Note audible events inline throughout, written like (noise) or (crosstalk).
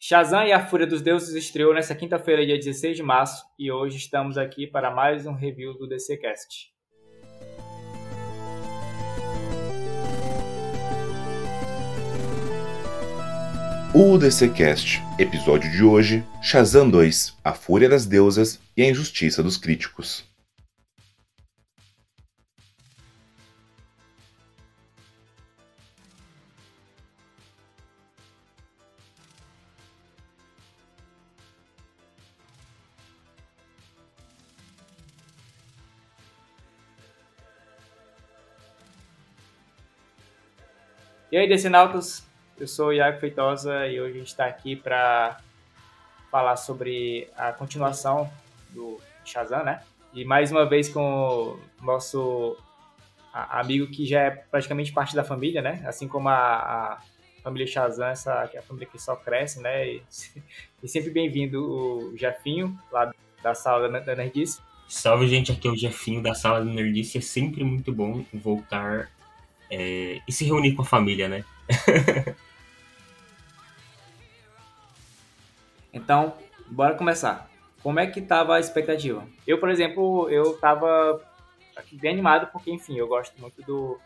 Shazam e a Fúria dos Deuses estreou nesta quinta-feira, dia 16 de março, e hoje estamos aqui para mais um review do DCcast. O DCcast, episódio de hoje, Shazam 2, A Fúria das Deusas e a Injustiça dos Críticos. E aí, Decenautas, eu sou o Iago Feitosa e hoje a gente está aqui para falar sobre a continuação do Shazam, né? E mais uma vez com o nosso amigo que já é praticamente parte da família, né? Assim como a, a família Shazam, essa que é a família que só cresce, né? E, (laughs) e sempre bem-vindo o Jefinho, lá da sala da Nerdice. Salve, gente, aqui é o Jefinho da sala da Nerdice. É sempre muito bom voltar é, e se reunir com a família, né? (laughs) então, bora começar. Como é que tava a expectativa? Eu, por exemplo, eu tava bem animado porque, enfim, eu gosto muito do...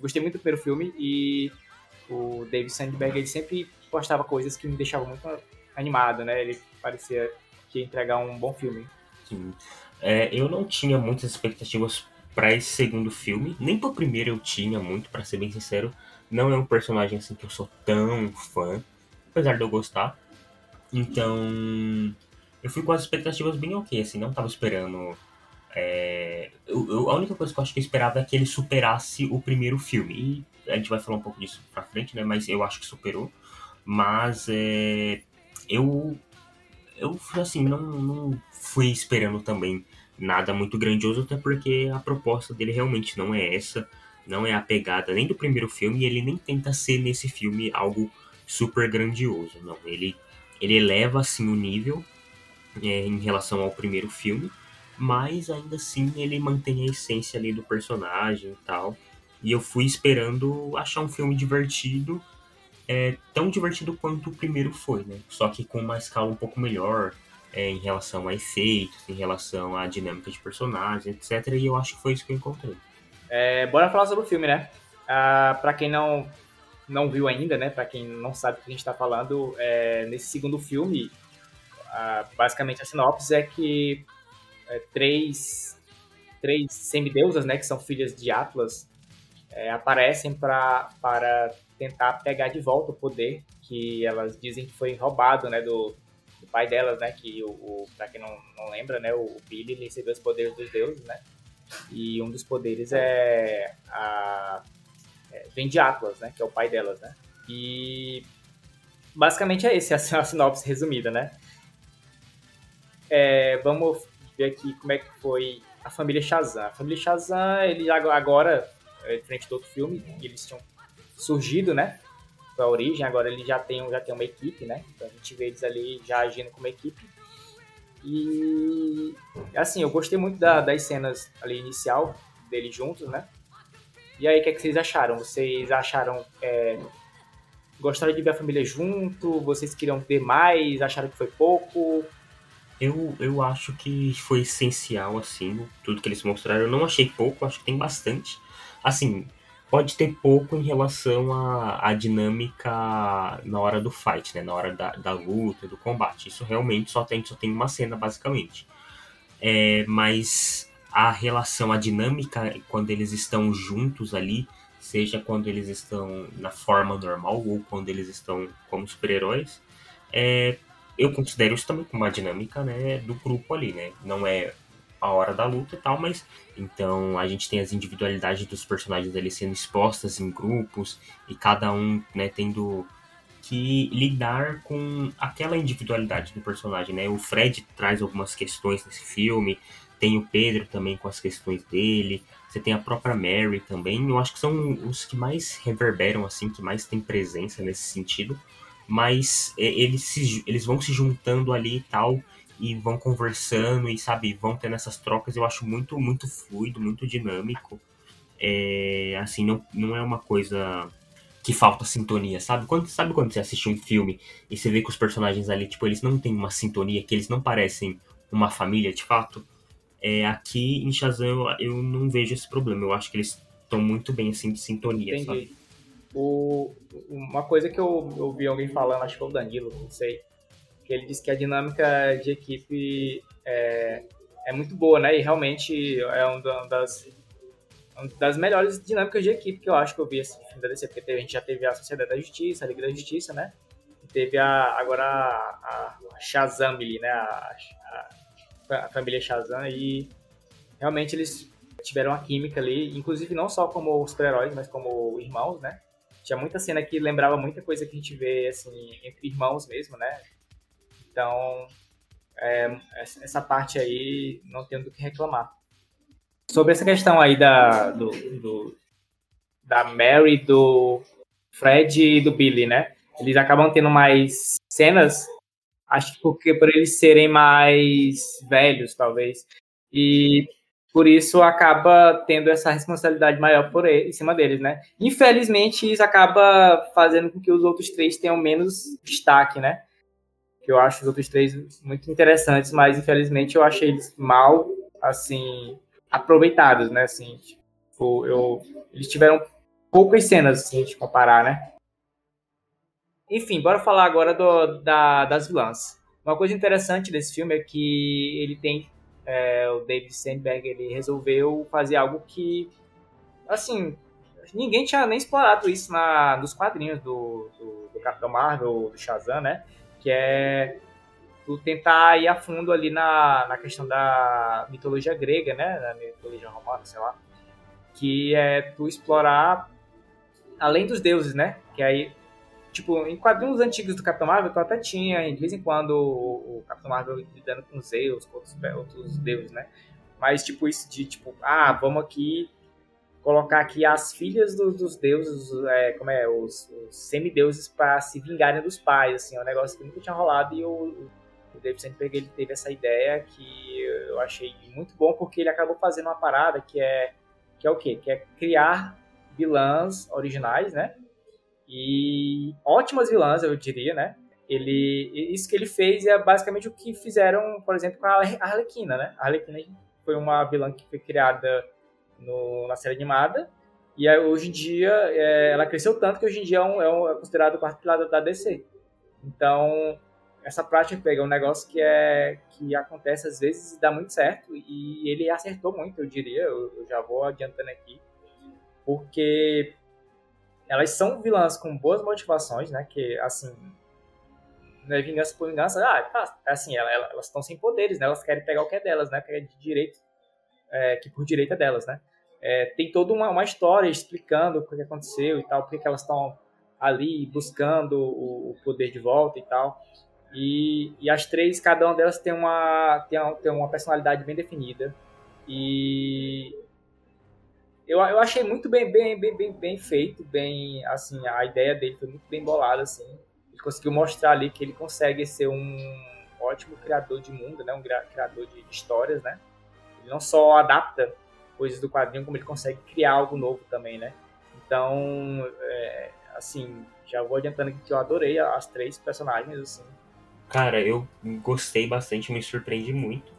Gostei muito do primeiro filme e o David Sandberg, ele sempre postava coisas que me deixavam muito animado, né? Ele parecia que ia entregar um bom filme. Sim. É, eu não tinha muitas expectativas para esse segundo filme. Nem pro primeiro eu tinha muito, para ser bem sincero. Não é um personagem assim que eu sou tão fã, apesar de eu gostar. Então, eu fui com as expectativas bem ok, assim, não tava esperando. É... Eu, eu, a única coisa que eu acho que eu esperava é que ele superasse o primeiro filme. E a gente vai falar um pouco disso pra frente, né? Mas eu acho que superou. Mas é... eu. Eu, assim, não, não fui esperando também nada muito grandioso, até porque a proposta dele realmente não é essa, não é a pegada nem do primeiro filme, e ele nem tenta ser nesse filme algo super grandioso, não. Ele, ele eleva assim o nível é, em relação ao primeiro filme, mas ainda assim ele mantém a essência ali do personagem e tal. E eu fui esperando achar um filme divertido, é, tão divertido quanto o primeiro foi, né? Só que com uma escala um pouco melhor, é, em relação a efeitos, em relação à dinâmica de personagens, etc. E eu acho que foi isso que eu encontrei. É, bora falar sobre o filme, né? Ah, para quem não não viu ainda, né? Para quem não sabe o que a gente está falando, é, nesse segundo filme, ah, basicamente a sinopse é que é, três três semideusas, né? Que são filhas de Atlas, é, aparecem pra, para tentar pegar de volta o poder que elas dizem que foi roubado, né? Do, pai delas, né? Que o, o para quem não, não lembra, né? O, Billy recebeu os poderes dos deuses, né? E um dos poderes é a é, vem de Atlas, né? Que é o pai delas, né? E basicamente é esse a, (laughs) a sinopse resumida, né? É, vamos ver aqui como é que foi a família Shazam. A família Shazam, ele agora, é, diferente do outro filme, eles tinham surgido, né? A origem, agora ele já tem, já tem uma equipe, né? Então a gente vê eles ali já agindo como equipe. E assim, eu gostei muito da, das cenas ali inicial deles juntos, né? E aí, o que, é que vocês acharam? Vocês acharam. É, gostaram de ver a família junto? Vocês queriam ver mais? Acharam que foi pouco? Eu, eu acho que foi essencial, assim, tudo que eles mostraram. Eu não achei pouco, acho que tem bastante. Assim, pode ter pouco em relação à, à dinâmica na hora do fight, né? Na hora da, da luta, do combate. Isso realmente só tem, só tem uma cena, basicamente. É, mas a relação, a dinâmica, quando eles estão juntos ali, seja quando eles estão na forma normal ou quando eles estão como super-heróis, é, eu considero isso também como uma dinâmica né, do grupo ali, né? Não é a hora da luta e tal, mas então a gente tem as individualidades dos personagens ali sendo expostas em grupos e cada um, né, tendo que lidar com aquela individualidade do personagem, né? O Fred traz algumas questões nesse filme, tem o Pedro também com as questões dele, você tem a própria Mary também, eu acho que são os que mais reverberam, assim, que mais tem presença nesse sentido, mas é, eles, se, eles vão se juntando ali e tal, e vão conversando e, sabe, vão tendo essas trocas. Eu acho muito, muito fluido, muito dinâmico. É, assim, não, não é uma coisa que falta sintonia, sabe? Quando, sabe quando você assiste um filme e você vê que os personagens ali, tipo, eles não têm uma sintonia, que eles não parecem uma família de fato? É, aqui em Shazam eu, eu não vejo esse problema. Eu acho que eles estão muito bem assim de sintonia, Entendi. sabe? O, uma coisa que eu ouvi alguém falando, acho que foi o Danilo, não sei, ele disse que a dinâmica de equipe é, é muito boa, né? E realmente é uma das, das melhores dinâmicas de equipe que eu acho que eu vi filme da DC, porque a gente já teve a Sociedade da Justiça, a Liga da Justiça, né? E teve a, agora a, a Shazam, né? A, a, a família Shazam e realmente eles tiveram uma química ali, inclusive não só como super-heróis, mas como irmãos, né? Tinha muita cena que lembrava muita coisa que a gente vê, assim, entre irmãos mesmo, né? Então, é, essa parte aí não tenho do que reclamar. Sobre essa questão aí da, do, do, da Mary, do Fred e do Billy, né? Eles acabam tendo mais cenas, acho que porque por eles serem mais velhos, talvez. E por isso acaba tendo essa responsabilidade maior por ele, em cima deles, né? Infelizmente, isso acaba fazendo com que os outros três tenham menos destaque, né? Que eu acho os outros três muito interessantes, mas infelizmente eu achei eles mal, assim, aproveitados, né? Assim, tipo, eu, eles tiveram poucas cenas, assim, de comparar, né? Enfim, bora falar agora do, da, das vilãs. Uma coisa interessante desse filme é que ele tem é, o David Sandberg ele resolveu fazer algo que, assim, ninguém tinha nem explorado isso na, nos quadrinhos do, do, do Capitão Marvel, do Shazam, né? Que é tu tentar ir a fundo ali na, na questão da mitologia grega, né? Da mitologia romana, sei lá. Que é tu explorar além dos deuses, né? Que aí tipo, em quadrinhos antigos do Capitão Marvel, tu até tinha, de vez em quando, o, o Capitão Marvel lidando com Zeus, com outros, outros deuses, né? Mas, tipo, isso de, tipo, ah, vamos aqui colocar aqui as filhas do, dos deuses, é, como é, os, os semideuses para se vingarem dos pais, assim, é um negócio que nunca tinha rolado e o, David Sandberg, ele teve essa ideia que eu achei muito bom, porque ele acabou fazendo uma parada que é, que é o quê? Que é criar vilãs originais, né? E ótimas vilãs, eu diria, né? Ele, isso que ele fez é basicamente o que fizeram, por exemplo, com a Arlequina, né? A Arlequina foi uma vilã que foi criada no, na série animada e hoje em dia é, ela cresceu tanto que hoje em dia é, um, é, um, é considerado parte pilar da DC. Então, essa prática de pegar um negócio que é que acontece às vezes e dá muito certo e ele acertou muito, eu diria, eu, eu já vou adiantando aqui, porque elas são vilãs com boas motivações, né? Que, assim, não é vingança por vingança. Ah, tá, assim, elas estão sem poderes, né? Elas querem pegar o que é delas, né? Que é de direito, é, que por direito é delas, né? É, tem toda uma, uma história explicando o que aconteceu e tal, porque que elas estão ali buscando o, o, poder de volta e tal. E, e as três, cada uma delas tem uma, tem uma, tem uma personalidade bem definida. E eu, eu achei muito bem, bem, bem, bem, bem feito, bem, assim, a ideia dele foi muito bem bolada, assim. Ele conseguiu mostrar ali que ele consegue ser um ótimo criador de mundo, né? Um criador de histórias, né? Ele não só adapta coisas do quadrinho, como ele consegue criar algo novo também, né? Então, é, assim, já vou adiantando aqui que eu adorei as três personagens, assim. Cara, eu gostei bastante, me surpreendi muito.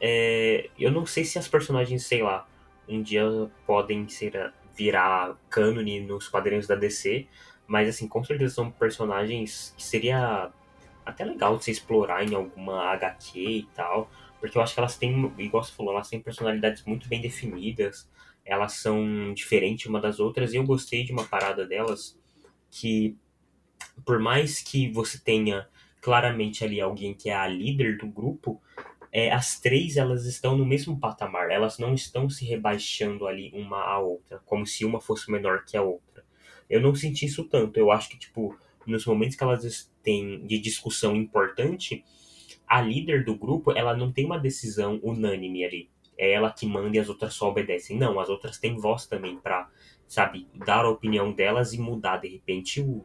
É, eu não sei se as personagens, sei lá, um dia podem ser virar cânone nos quadrinhos da DC, mas assim, com certeza são personagens que seria até legal de se explorar em alguma HQ e tal, porque eu acho que elas têm, igual você falou, elas têm personalidades muito bem definidas, elas são diferentes uma das outras, e eu gostei de uma parada delas que, por mais que você tenha claramente ali alguém que é a líder do grupo, é, as três elas estão no mesmo patamar, elas não estão se rebaixando ali uma à outra, como se uma fosse menor que a outra. Eu não senti isso tanto, eu acho que, tipo, nos momentos que elas têm de discussão importante, a líder do grupo, ela não tem uma decisão unânime ali. É ela que manda e as outras só obedecem. Não, as outras têm voz também pra, sabe, dar a opinião delas e mudar, de repente, o,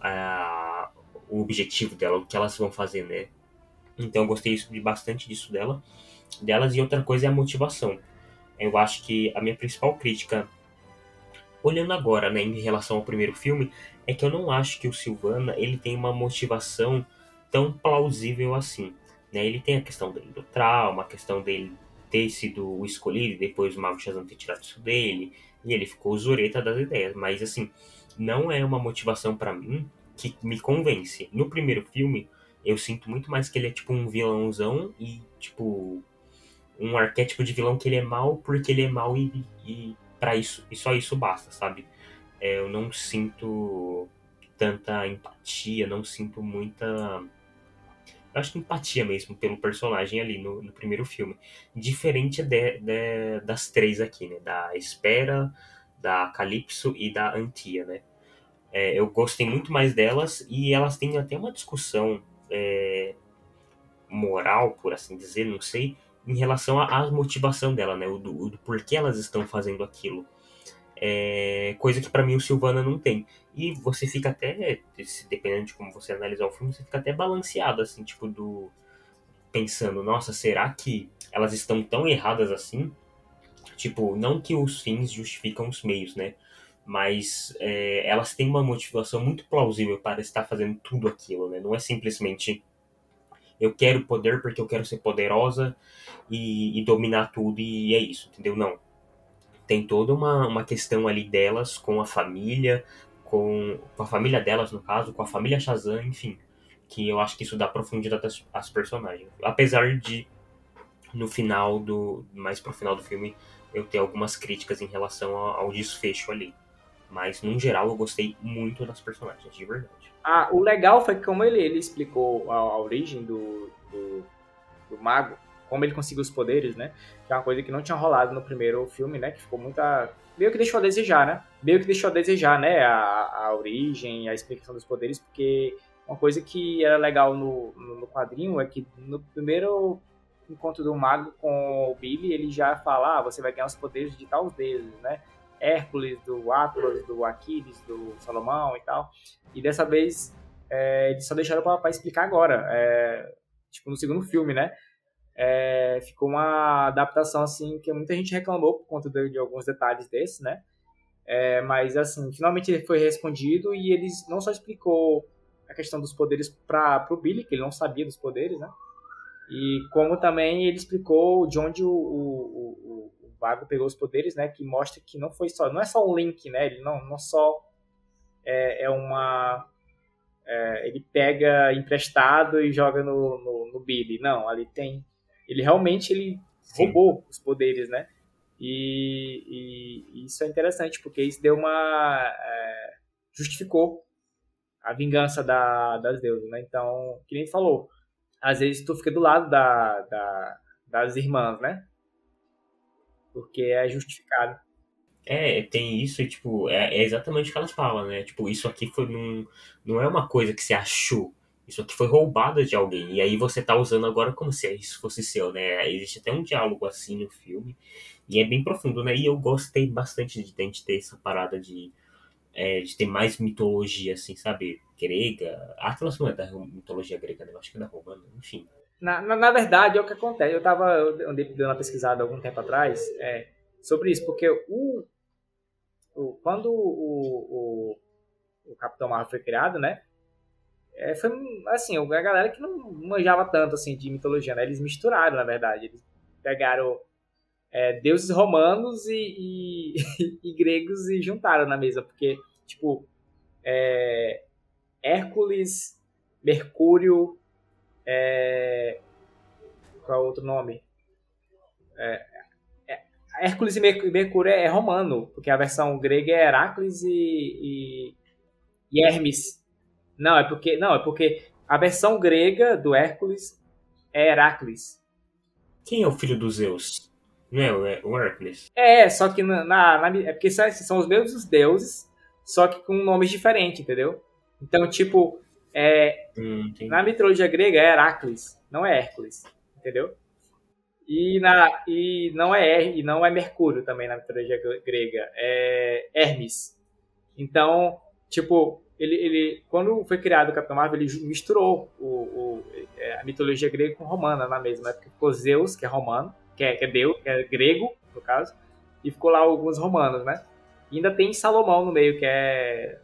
a, o objetivo dela, o que elas vão fazer, né? Então eu gostei bastante disso dela, delas. E outra coisa é a motivação. Eu acho que a minha principal crítica olhando agora, né, em relação ao primeiro filme, é que eu não acho que o Silvana ele tem uma motivação tão plausível assim. Né? Ele tem a questão dele do trauma, a questão dele ter sido escolhido e depois o Mago Shazam ter tirado isso dele, e ele ficou zureta das ideias. Mas assim, não é uma motivação para mim que me convence. No primeiro filme, eu sinto muito mais que ele é tipo um vilãozão e tipo um arquétipo de vilão que ele é mal porque ele é mal e, e para isso e só isso basta, sabe? É, eu não sinto tanta empatia, não sinto muita acho que empatia mesmo pelo personagem ali no, no primeiro filme. Diferente de, de, das três aqui, né? Da Espera, da Calypso e da Antia, né? É, eu gostei muito mais delas e elas têm até uma discussão é, moral, por assim dizer, não sei, em relação à motivação dela, né? O do, do porquê elas estão fazendo aquilo. É, coisa que para mim o Silvana não tem. E você fica até, dependendo de como você analisar o filme, você fica até balanceado, assim, tipo, do. Pensando, nossa, será que elas estão tão erradas assim? Tipo, não que os fins justificam os meios, né? Mas é, elas têm uma motivação muito plausível para estar fazendo tudo aquilo, né? Não é simplesmente eu quero poder porque eu quero ser poderosa e, e dominar tudo e é isso, entendeu? Não tem toda uma, uma questão ali delas com a família, com, com a família delas, no caso, com a família Shazam, enfim. Que eu acho que isso dá profundidade às, às personagens. Apesar de, no final do. Mais pro final do filme, eu ter algumas críticas em relação ao, ao desfecho ali. Mas, no geral, eu gostei muito das personagens, de verdade. Ah, o legal foi que como ele, ele explicou a, a origem do, do, do mago, como ele conseguiu os poderes, né? Que é uma coisa que não tinha rolado no primeiro filme, né? Que ficou muita. Meio que deixou a desejar, né? Meio que deixou a desejar, né? A, a origem, a explicação dos poderes, porque uma coisa que era legal no, no, quadrinho é que no primeiro encontro do mago com o Billy, ele já fala: ah, você vai ganhar os poderes de tal deuses, né? Hércules, do Atlas, do Aquiles, do Salomão e tal. E dessa vez é, eles só deixaram para explicar agora, é, tipo no segundo filme, né? É, ficou uma adaptação assim que muita gente reclamou por conta de, de alguns detalhes desses, né? É, mas assim, finalmente ele foi respondido e eles não só explicou a questão dos poderes para o Billy, que ele não sabia dos poderes, né? E como também ele explicou de onde o, o, o, o Vago pegou os poderes, né? Que mostra que não foi só, não é só um link, né? Ele não, não só é, é uma é, ele pega emprestado e joga no, no, no Billy. Não, ali tem ele realmente ele roubou os poderes, né? E, e, e, isso é interessante, porque isso deu uma. É, justificou a vingança da, das deusas, né? Então, que nem falou, às vezes tu fica do lado da, da, das irmãs, né? Porque é justificado. É, tem isso e, tipo, é, é, exatamente o que elas falam, né? Tipo, isso aqui foi num, não é uma coisa que você achou. Isso aqui foi roubado de alguém. E aí você tá usando agora como se isso fosse seu, né? Existe até um diálogo assim no filme. E é bem profundo, né? E eu gostei bastante de gente ter essa parada de, é, de ter mais mitologia, assim, sabe? Grega. Atlas não é da mitologia grega, né? Eu acho que é da romana, enfim. Na, na, na, verdade, é o que acontece. Eu tava andei dando uma pesquisada algum tempo atrás é, sobre isso, porque o, o quando o, o, o Capitão Marvel foi criado, né? É, foi assim, a galera que não manjava tanto assim de mitologia, né? Eles misturaram, na verdade. Eles pegaram é, deuses romanos e, e, (laughs) e, gregos e juntaram na mesa, porque, tipo, é, Hércules, Mercúrio, é, qual é o outro nome? É, é, Hércules e Mercúrio é, romano, porque a versão grega é Heracles e, e, e Hermes. Não, é porque, não, é porque a versão grega do Hércules é Heracles. Quem é o filho dos Zeus? Não é o Hércules? É, só que na, na, é porque são os mesmos deuses, só que com nomes diferentes, entendeu? Então, tipo, é, hum, na mitologia grega é Heracles, não é Hércules, entendeu? E, na, e não é e não é Mercúrio também na mitologia grega, é Hermes. Então, tipo, ele, ele, quando foi criado o Capitão Marvel, ele misturou o, o, é, a mitologia grega com romana na mesma, né? Porque ficou Zeus, que é romano, que é, que é Deus, que é grego, no caso, e ficou lá alguns romanos, né? E ainda tem Salomão no meio, que é,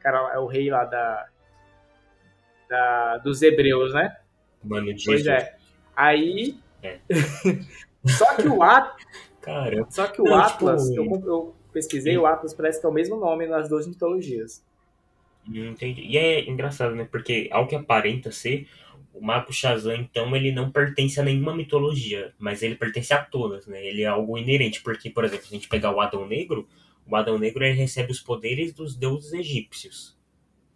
cara, é o rei lá da, da dos hebreus, né? Mano, Pois é. Aí. É. (laughs) Só que o Atlas. Caramba. Só que o Não, Atlas, tipo... eu, eu, pesquisei, o Atlas parece que é o mesmo nome nas duas mitologias. Entendi. E é engraçado, né? Porque ao que aparenta ser, o Mago Shazam, então, ele não pertence a nenhuma mitologia, mas ele pertence a todas, né? Ele é algo inerente, porque, por exemplo, se a gente pegar o Adão Negro, o Adão Negro ele recebe os poderes dos deuses egípcios,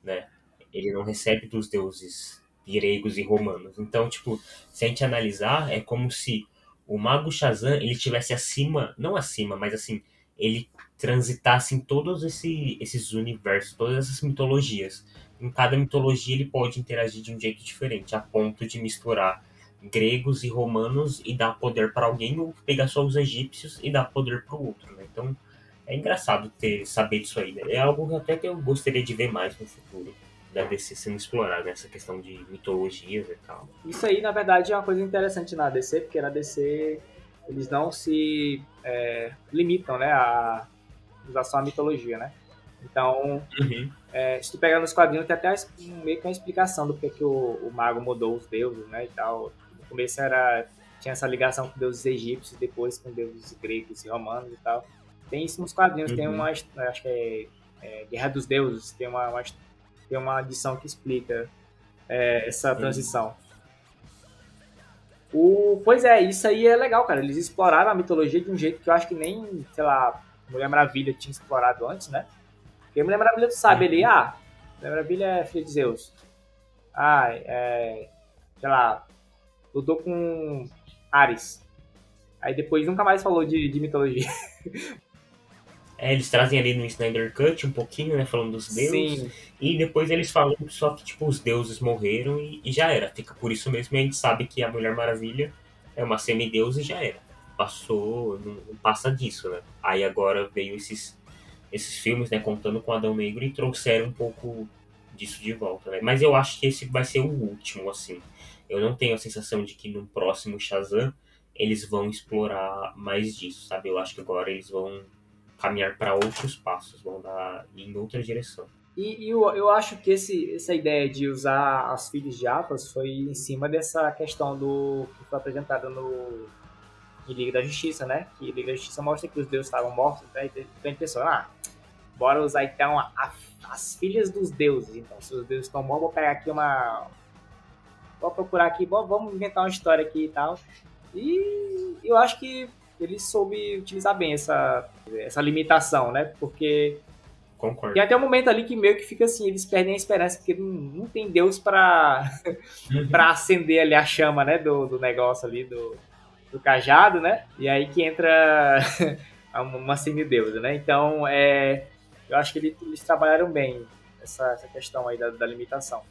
né? Ele não recebe dos deuses gregos e romanos. Então, tipo, se a gente analisar, é como se o Mago Shazam ele estivesse acima, não acima, mas assim, ele transitasse em todos esse, esses universos, todas essas mitologias. Em cada mitologia ele pode interagir de um jeito diferente, a ponto de misturar gregos e romanos e dar poder para alguém ou pegar só os egípcios e dar poder para o outro. Né? Então, é engraçado ter saber disso aí. Né? É algo até que eu gostaria de ver mais no futuro da DC sendo explorado, nessa né? questão de mitologias e tal. Isso aí, na verdade, é uma coisa interessante na DC, porque na DC eles não se é, limitam né, a só a mitologia, né? Então, uhum. é, se tu pegar nos quadrinhos, tem até meio que uma explicação do que, que o, o mago mudou os deuses, né, e tal. No começo era, tinha essa ligação com deuses egípcios, depois com deuses gregos e romanos e tal. Tem isso nos quadrinhos, uhum. tem uma, acho que é, é, Guerra dos Deuses, tem uma, uma, tem uma edição que explica é, essa transição. O, pois é, isso aí é legal, cara. Eles exploraram a mitologia de um jeito que eu acho que nem, sei lá, Mulher Maravilha tinha explorado antes, né? Porque Mulher Maravilha, tu sabe, ele, ah, Mulher Maravilha é filha de Zeus. Ah, é, sei lá, lutou com Ares. Aí depois nunca mais falou de, de mitologia. (laughs) É, eles trazem ali no Snyder Cut um pouquinho, né, falando dos deuses. Sim. E depois eles falam só que, tipo, os deuses morreram e, e, já era. Fica por isso mesmo e a gente sabe que a Mulher Maravilha é uma semideusa e já era. Passou, não, não, passa disso, né? Aí agora veio esses, esses filmes, né, contando com Adão Negro e trouxeram um pouco disso de volta, né? Mas eu acho que esse vai ser o último, assim. Eu não tenho a sensação de que no próximo Shazam eles vão explorar mais disso, sabe? Eu acho que agora eles vão caminhar para outros passos, vão dar em outra direção. E, e eu, eu acho que esse, essa ideia de usar as filhas de Atlas foi em cima dessa questão do que foi apresentada no em Liga da Justiça, né? Que Liga da Justiça mostra que os deuses estavam mortos, né? E tem pessoa, ah, bora usar então a, a, as filhas dos deuses. Então, se os deuses estão mortos, vou pegar aqui uma. Vou procurar aqui, vamos inventar uma história aqui e tal. E eu acho que ele soube utilizar bem essa, essa limitação, né? Porque Concordo. Tem até um momento ali que meio que fica assim, eles perdem a esperança, porque não, não tem Deus para (laughs) uhum. pra acender ali a chama, né, do, do negócio ali, do, do cajado, né? E aí que entra (laughs) uma semideusa, né? Então, é, eu acho que eles, trabalharam bem essa, essa questão aí da, da limitação.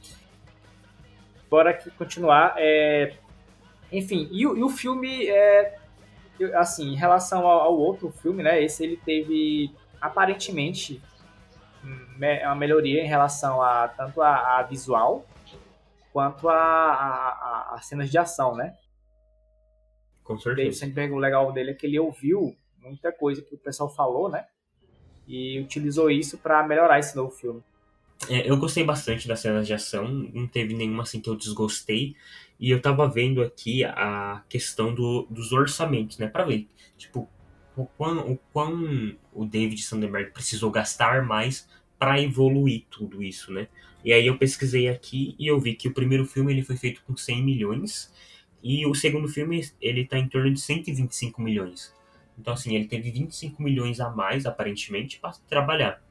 Bora aqui continuar. É, enfim, e, e o filme é, assim, em relação ao, ao, outro filme, né? Esse ele teve aparentemente uma melhoria em relação a tanto a, a visual quanto a, a, a, cenas de ação, né? Com certeza. O Sandberg, o legal dele é que ele ouviu muita coisa que o pessoal falou, né? E utilizou isso para melhorar esse novo filme. É, eu gostei bastante das cenas de ação, não teve nenhuma assim que eu desgostei. E eu tava vendo aqui a questão do, dos orçamentos, né? Pra ver, tipo, o quão, o quão o David Sandberg precisou gastar mais para evoluir tudo isso, né? E aí eu pesquisei aqui e eu vi que o primeiro filme ele foi feito com 100 milhões e o segundo filme ele tá em torno de 125 milhões. Então assim, ele teve 25 milhões a mais aparentemente para trabalhar.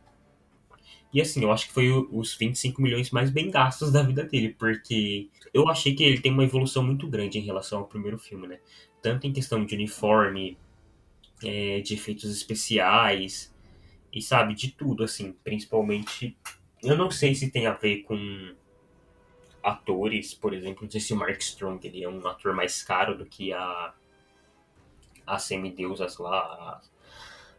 E assim, eu acho que foi os 25 milhões mais bem gastos da vida dele, porque eu achei que ele tem uma evolução muito grande em relação ao primeiro filme, né? Tanto em questão de uniforme, é, de efeitos especiais, e sabe, de tudo, assim, principalmente. Eu não sei se tem a ver com atores, por exemplo, não sei se o Mark Strong ele é um ator mais caro do que a as semideusas lá,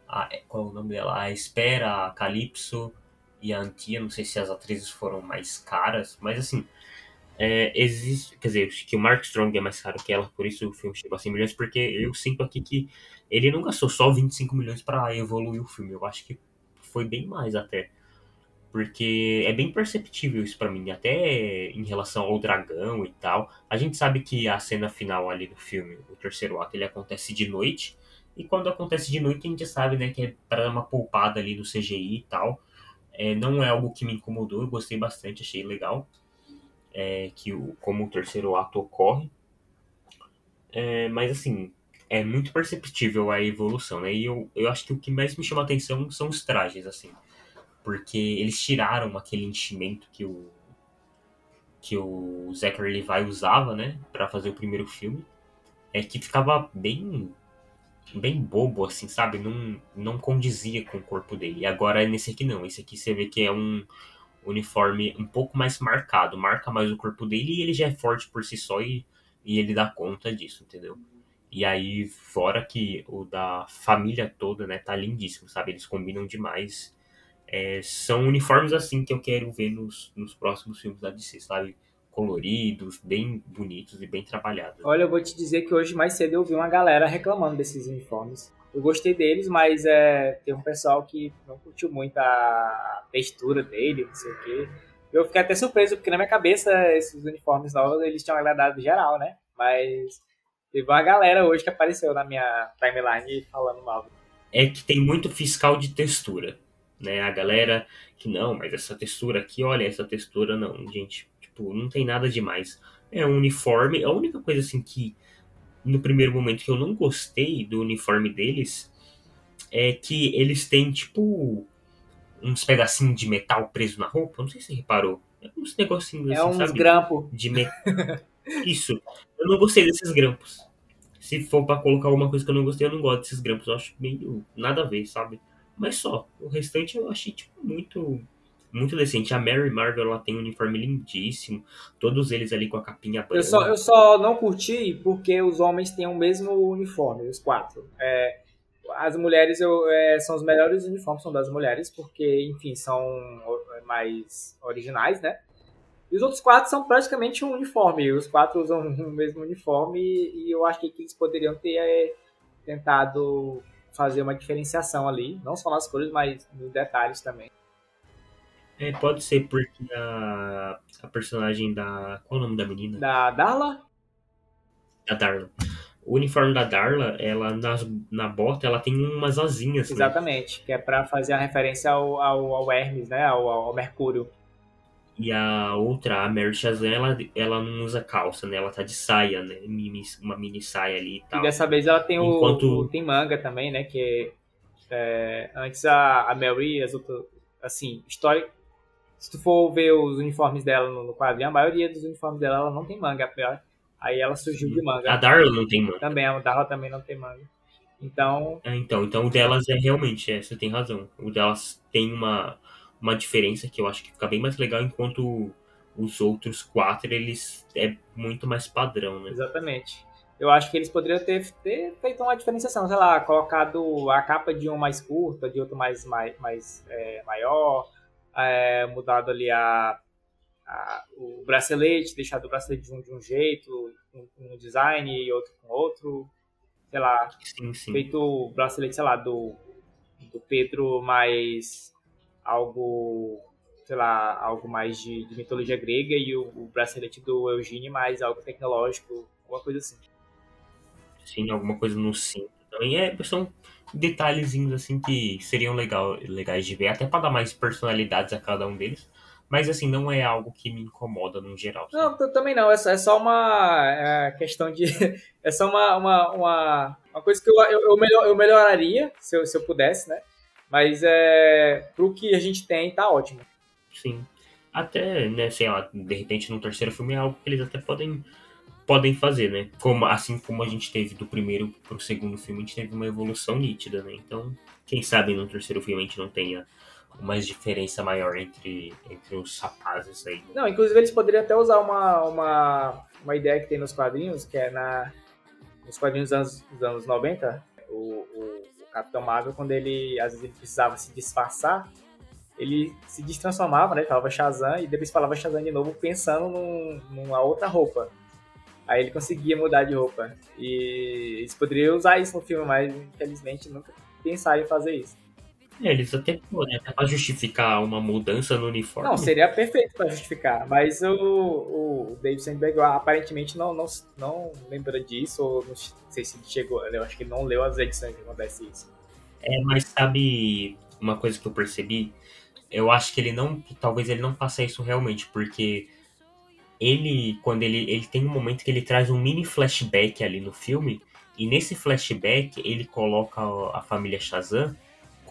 a, a, qual é o nome dela? A Espera, a Calypso, e a Antia, não sei se as atrizes foram mais caras, mas assim, é, existe, quer dizer, que o Mark Strong é mais caro que ela, por isso o filme chegou a 100 milhões, porque eu sinto aqui que ele não gastou só 25 milhões para evoluir o filme, eu acho que foi bem mais até. Porque é bem perceptível isso para mim, até em relação ao dragão e tal. A gente sabe que a cena final ali do filme, o terceiro ato, ele acontece de noite. E quando acontece de noite, a gente sabe, né, que é pra dar uma poupada ali no CGI e tal. É, não é algo que me incomodou, eu gostei bastante, achei legal. É, que o, como o terceiro ato ocorre. É, mas assim, é muito perceptível a evolução, né? E eu, eu acho que o que mais me chama atenção são os trajes, assim porque eles tiraram aquele enchimento que o que o Zachary Levi usava, né, para fazer o primeiro filme, é que ficava bem bem bobo assim, sabe? Não não condizia com o corpo dele. E agora nesse aqui não, esse aqui você vê que é um uniforme um pouco mais marcado, marca mais o corpo dele e ele já é forte por si só e, e ele dá conta disso, entendeu? E aí, fora que o da família toda, né, tá lindíssimo, sabe? Eles combinam demais é, são uniformes assim que eu quero ver nos, nos próximos filmes da DC, sabe? Coloridos, bem bonitos e bem trabalhados. Olha, eu vou te dizer que hoje mais cedo eu vi uma galera reclamando desses uniformes. Eu gostei deles, mas é, tem um pessoal que não curtiu muito a textura dele, não sei o quê. Eu fiquei até surpreso, porque na minha cabeça esses uniformes novos eles tinham agradado geral, né? Mas teve uma galera hoje que apareceu na minha timeline falando mal. É que tem muito fiscal de textura né? A galera que não, mas essa textura aqui, olha, essa textura não, gente, tipo, não tem nada demais. É um uniforme, a única coisa assim que no primeiro momento que eu não gostei do uniforme deles é que eles têm tipo uns pedacinhos de metal preso na roupa, não sei se você reparou. É uns negocinhos é assim, uns sabe? grampos. De me... Isso. Eu não gostei desses grampos. Se for para colocar alguma coisa que eu não gostei, eu não gosto desses grampos. Eu acho meio nada a ver, sabe? Mas só. O restante eu achei, tipo, muito muito decente. A Mary Marvel ela tem um uniforme lindíssimo, todos eles ali com a capinha branca. Eu só, eu só não curti porque os homens têm o mesmo uniforme, os quatro. É, as mulheres eu, é, são os melhores uniformes, são das mulheres, porque, enfim, são mais originais, né? E os outros quatro são praticamente um uniforme. Os quatro usam (laughs) o mesmo uniforme e eu acho que eles poderiam ter é, tentado fazer uma diferenciação ali, não só nas cores, mas nos detalhes também. É, pode ser porque a, a personagem da. Qual é o nome da menina? Da Darla? Da Darla. O uniforme da Darla, ela nas, na bota, ela tem umas asinhas. Exatamente, né? que é para fazer a referência ao, ao, ao Hermes, né? Ao, ao Mercúrio. E a outra, a Mary Shazam, ela, ela não usa calça, né? Ela tá de saia, né? Uma mini saia ali e tal. E dessa vez ela tem Enquanto... o, tem manga também, né? Que é, antes a, a Mary, as outras, assim, história... Se tu for ver os uniformes dela no, no quadrinho, a maioria dos uniformes dela ela não tem manga. Aí ela surgiu de manga. A Darla não tem manga. Também, a Darla também não tem manga. Então... É, então, então o delas é realmente, é, você tem razão. O delas tem uma uma diferença que eu acho que fica bem mais legal, enquanto os outros quatro, eles é muito mais padrão, né? Exatamente. Eu acho que eles poderiam ter, ter feito uma diferenciação, sei lá, colocado a capa de um mais curta, de outro mais, mais, mais é, maior, é, mudado ali a, a, o bracelete, deixado o bracelete de um, de um jeito, um, um design e outro com outro, sei lá, sim, sim. feito o bracelete, sei lá, do, do Pedro mais algo, sei lá, algo mais de, de mitologia grega e o, o, bracelete do Eugênio mais algo tecnológico, alguma coisa assim. Sim, alguma coisa no cinto. Também é, são detalhezinhos assim que seriam legal, legais de ver, até para dar mais personalidades a cada um deles. Mas assim, não é algo que me incomoda no geral. Sabe? Não, também não. É só, é só uma é, questão de. (laughs) É só uma, uma, uma, uma coisa que eu, eu, eu, melhor, eu melhoraria se eu, se eu pudesse, né? Mas é, pro que a gente tem, tá ótimo. Sim. Até, né, sei lá, de repente no terceiro filme é algo que eles até podem, podem fazer, né? Como, assim como a gente teve do primeiro pro segundo filme, a gente teve uma evolução nítida, né? Então, quem sabe no terceiro filme a gente não tenha uma diferença maior entre, entre os rapazes aí. Não, inclusive eles poderiam até usar uma, uma, uma ideia que tem nos quadrinhos, que é na, nos quadrinhos dos anos, dos anos 90, o, o Capitão Marvel, quando ele às vezes ele precisava se disfarçar, ele se destransformava, né? Falava Shazam e depois falava Shazam de novo, pensando num, numa outra roupa. Aí ele conseguia mudar de roupa. E eles poderiam usar isso no filme, mas infelizmente nunca pensaram em fazer isso. É, eles até podem, até pra justificar uma mudança no uniforme. Não, seria perfeito para justificar, mas o, o David Sandberg aparentemente não, não, não lembra disso, ou não sei se ele chegou, eu acho que ele não leu as edições que acontece isso. É, mas sabe uma coisa que eu percebi? Eu acho que ele não, talvez ele não faça isso realmente, porque ele, quando ele, ele tem um momento que ele traz um mini flashback ali no filme, e nesse flashback ele coloca a família Shazam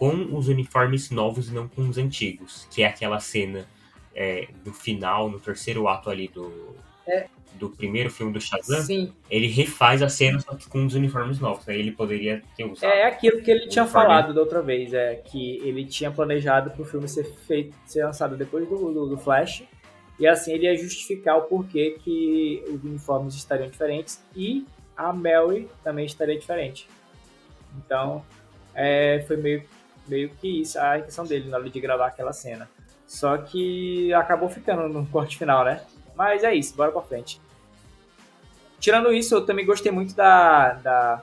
com os uniformes novos e não com os antigos, que é aquela cena é, do final, no terceiro ato ali do, é. do primeiro filme do Shazam. Sim. Ele refaz a cena só que com os uniformes novos, aí ele poderia ter usado. É aquilo que ele tinha falado da outra vez, é que ele tinha planejado para o filme ser feito, ser lançado depois do, do, do Flash, e assim ele ia justificar o porquê que os uniformes estariam diferentes e a Mary também estaria diferente. Então, é, foi meio meio que isso, a intenção dele na hora de gravar aquela cena. Só que acabou ficando no corte final, né? Mas é isso, bora pra frente. Tirando isso, eu também gostei muito da, da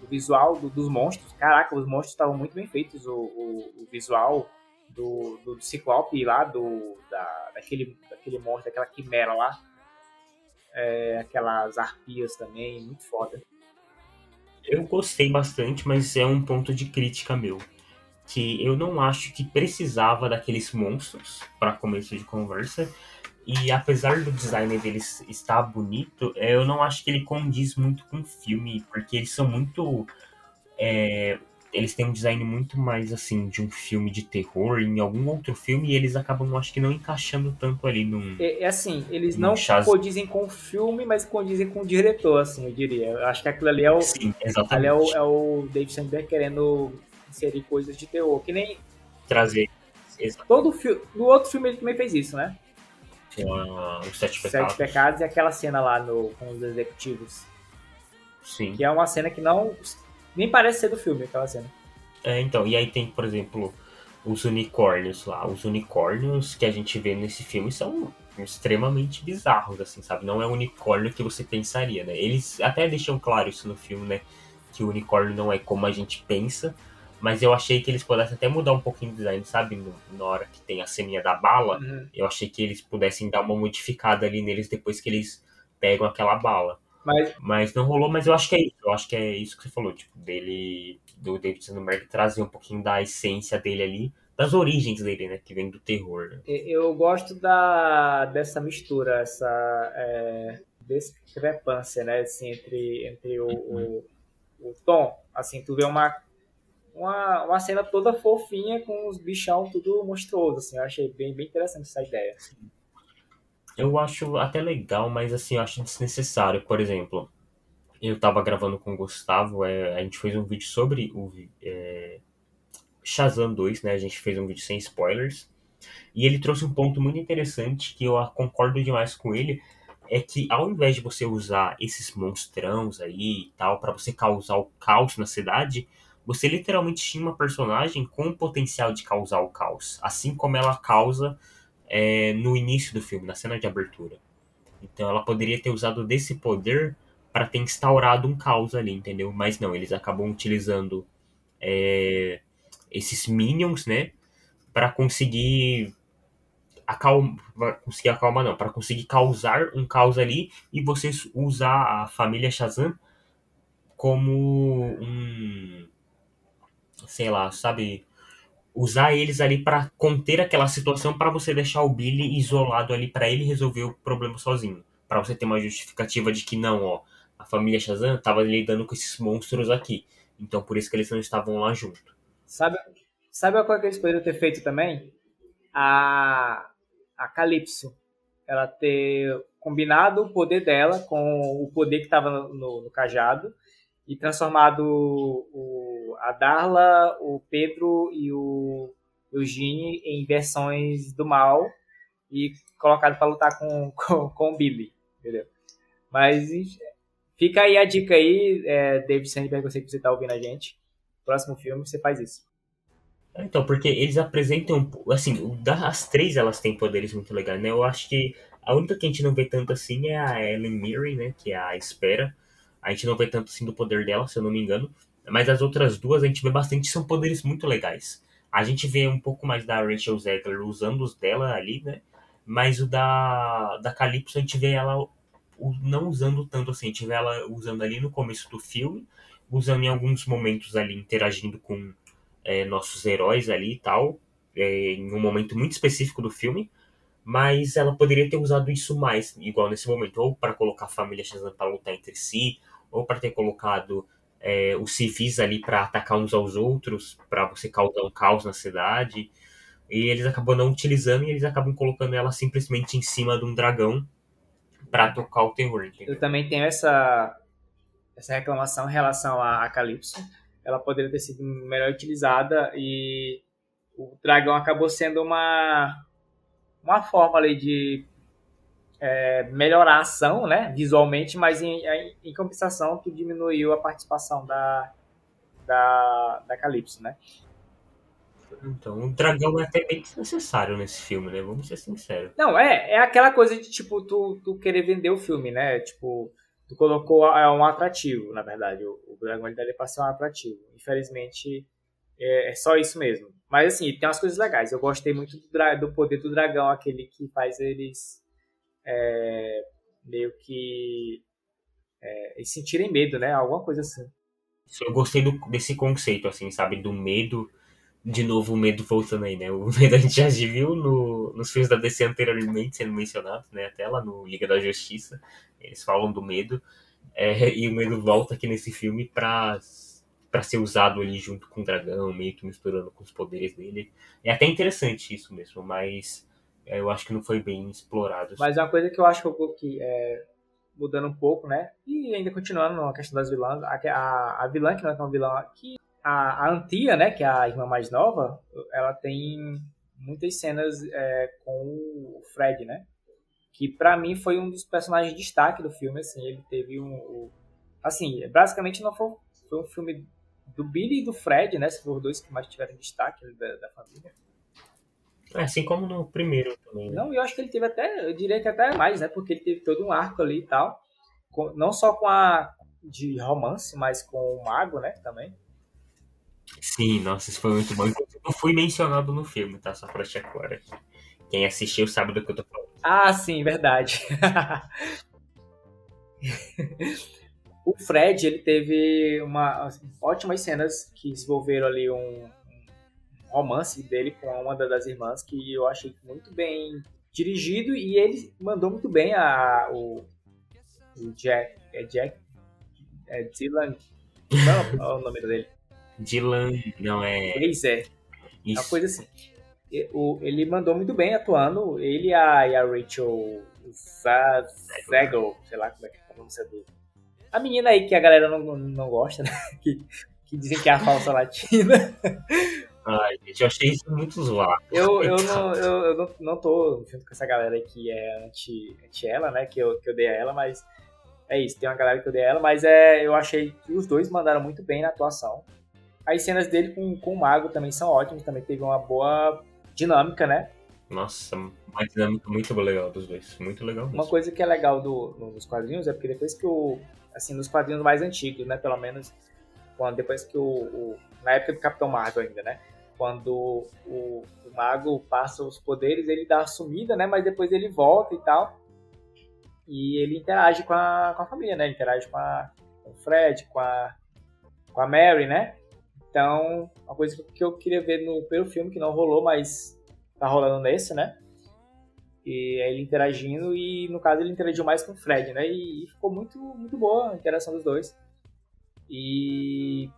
do visual do, dos monstros. Caraca, os monstros estavam muito bem feitos. O, o, o visual do, do, Ciclope lá, do, da, daquele, daquele monstro, daquela quimera lá. É, aquelas arpias também, muito foda. Eu gostei bastante, mas é um ponto de crítica meu que eu não acho que precisava daqueles monstros para começo de conversa. E apesar do design deles estar bonito, é, eu não acho que ele condiz muito com o filme, porque eles são muito. É, eles têm um design muito mais assim de um filme de terror em algum outro filme e eles acabam, acho que não encaixando tanto ali num. É, é assim, eles não chaz... condizem com o filme, mas condizem com o diretor, assim, eu diria. Eu acho que aquilo ali é o. Sim, exatamente. Ali é o, é o Dave Sandberg querendo inserir coisas de terror, que nem. Trazer. Todo filme. No outro filme ele também fez isso, né? Uh, os Sete Pecados. Sete Pecados e aquela cena lá no, com os executivos. Sim. Que é uma cena que não. Nem parece ser do filme, aquela cena. É, então, e aí tem, por exemplo, os unicórnios lá. Os unicórnios que a gente vê nesse filme são extremamente bizarros, assim, sabe? Não é o unicórnio que você pensaria, né? Eles até deixam claro isso no filme, né? Que o unicórnio não é como a gente pensa, mas eu achei que eles pudessem até mudar um pouquinho o design, sabe? No, na hora que tem a ceninha da bala, uhum. eu achei que eles pudessem dar uma modificada ali neles depois que eles pegam aquela bala. Mas, mas não rolou, mas eu acho que é isso. Eu acho que é isso que você falou, tipo, dele, do David Sandberg trazer um pouquinho da essência dele ali, das origens dele, né? Que vem do terror. Né? Eu gosto da, dessa mistura, essa é, discrepância, né? Assim, entre, entre o, uhum. o, o tom. Assim, tu vê uma uma, uma cena toda fofinha com os bichão tudo monstruoso, assim. Eu achei bem, bem interessante essa ideia. Eu acho até legal, mas assim, eu acho desnecessário. Por exemplo, eu tava gravando com o Gustavo, é, a gente fez um vídeo sobre o é, Shazam 2, né? A gente fez um vídeo sem spoilers. E ele trouxe um ponto muito interessante que eu concordo demais com ele. É que ao invés de você usar esses monstrãos aí e tal, para você causar o caos na cidade, você literalmente tinha uma personagem com o potencial de causar o caos, assim como ela causa é, no início do filme, na cena de abertura. Então ela poderia ter usado desse poder para ter instaurado um caos ali, entendeu? Mas não, eles acabam utilizando é, esses minions, né, para conseguir acalmar, conseguir acalmar não, para conseguir causar um caos ali e você usar a família Shazam como um sei lá, sabe, usar eles ali para conter aquela situação para você deixar o Billy isolado ali para ele resolver o problema sozinho, para você ter uma justificativa de que não, ó, a família Shazam tava lidando com esses monstros aqui, então por isso que eles não estavam lá junto. Sabe, sabe a coisa que eles poderiam ter feito também? A a Calypso, ela ter combinado o poder dela com o poder que estava no, no, no cajado e transformado o, a Darla, o Pedro e o Eugene em versões do mal e colocado para lutar com, (laughs) com, com o Billy, entendeu? Mas fica aí a dica aí, é, David Sandberg, eu sei que você está ouvindo a gente. Próximo filme você faz isso. Então, porque eles apresentam, assim, das três elas têm poderes muito legais, né? Eu acho que a única que a gente não vê tanto assim é a Ellen Mirren, né? Que é a Espera. A gente não vê tanto assim do poder dela, se eu não me engano. Mas as outras duas a gente vê bastante, são poderes muito legais. A gente vê um pouco mais da Rachel Zegler usando os dela ali, né? Mas o da, da Calypso a gente vê ela não usando tanto assim. A gente vê ela usando ali no começo do filme, usando em alguns momentos ali, interagindo com é, nossos heróis ali e tal, é, em um momento muito específico do filme. Mas ela poderia ter usado isso mais, igual nesse momento, ou para colocar a família Shazam para lutar entre si, ou para ter colocado é, os civis ali para atacar uns aos outros, para você causar um caos na cidade. E eles acabam não utilizando e eles acabam colocando ela simplesmente em cima de um dragão para tocar o terror. Entendeu? Eu também tenho essa, essa reclamação em relação a, a Calypso. Ela poderia ter sido melhor utilizada e o dragão acabou sendo uma, uma forma ali de é, melhorar a ação, né, visualmente, mas em, em, compensação tu diminuiu a participação da, da, da Calypso, né? Então, o dragão é até bem desnecessário nesse filme, né? Vamos ser sinceros. Não, é, é aquela coisa de, tipo, tu, tu querer vender o filme, né? Tipo, tu colocou é um atrativo, na verdade. O, o dragão ele deve ser um atrativo. Infelizmente, é, é, só isso mesmo. Mas, assim, tem umas coisas legais. Eu gostei muito do, do poder do dragão, aquele que faz eles é, meio que é, eles sentirem medo, né? Alguma coisa assim. Eu gostei do, desse conceito, assim, sabe? Do medo. De novo, o medo voltando aí, né? O (laughs) medo a gente já viu no, nos filmes da DC anteriormente sendo mencionado, né? Até lá no Liga da Justiça. Eles falam do medo. É, e o medo volta aqui nesse filme pra, pra ser usado ali junto com o dragão, meio que misturando com os poderes dele. É até interessante isso mesmo, mas eu acho que não foi bem explorado. Mas é uma coisa que eu acho que é, mudando um pouco, né? E ainda continuando na questão das vilãs, a, a, a vilã que não é tão vilã, que a, a Antia, né, que é a irmã mais nova, ela tem muitas cenas é, com o Fred, né? Que para mim foi um dos personagens de destaque do filme, assim, ele teve um, um assim, basicamente não foi, foi um filme do Billy e do Fred, né? Se os dois que mais tiveram destaque da, da família. É, assim como no primeiro também. Né? Não, eu acho que ele teve até, eu diria que até mais, né? Porque ele teve todo um arco ali e tal. Com, não só com a de romance, mas com o mago, né? Também. Sim, nossa, isso foi muito bom. Não fui mencionado no filme, tá? Só pra te agora. Quem assistiu sabe do que eu tô falando. Ah, sim, verdade. (laughs) o Fred, ele teve uma assim, ótimas cenas que desenvolveram ali um, romance dele com uma das irmãs que eu achei muito bem dirigido e ele mandou muito bem a, o, o Jack. É Jack? É Dylan. Não, é o nome dele. Dylan, não é. Pois é. Isso. Uma coisa assim. Ele mandou muito bem atuando. Ele e a, e a Rachel Zegel, sei lá como é que é o nome dele. A menina aí que a galera não, não gosta, né? (laughs) Que, que dizem que é a falsa latina. Ai, gente, eu achei isso muito zoado. Eu, (laughs) eu, não, eu, eu não, não tô junto com essa galera que é anti, anti ela, né? Que eu, que eu dei a ela, mas é isso, tem uma galera que eu dei a ela, mas é, eu achei que os dois mandaram muito bem na atuação. As cenas dele com, com o Mago também são ótimas, também teve uma boa dinâmica, né? Nossa, uma dinâmica muito legal dos dois, muito legal mesmo. Uma coisa que é legal do, nos quadrinhos é porque depois que o, assim, nos quadrinhos mais antigos, né, pelo menos, quando, depois que o, o na época do Capitão Marvel ainda, né, quando o, o, mago passa os poderes, ele dá a sumida, né? Mas depois ele volta e tal. E ele interage com a, com a família, né? Ele interage com, a, com o Fred, com a, com a Mary, né? Então, uma coisa que eu queria ver no primeiro filme, que não rolou, mas tá rolando nesse, né? E é ele interagindo, e no caso ele interagiu mais com o Fred, né? E, e ficou muito, muito boa a interação dos dois. E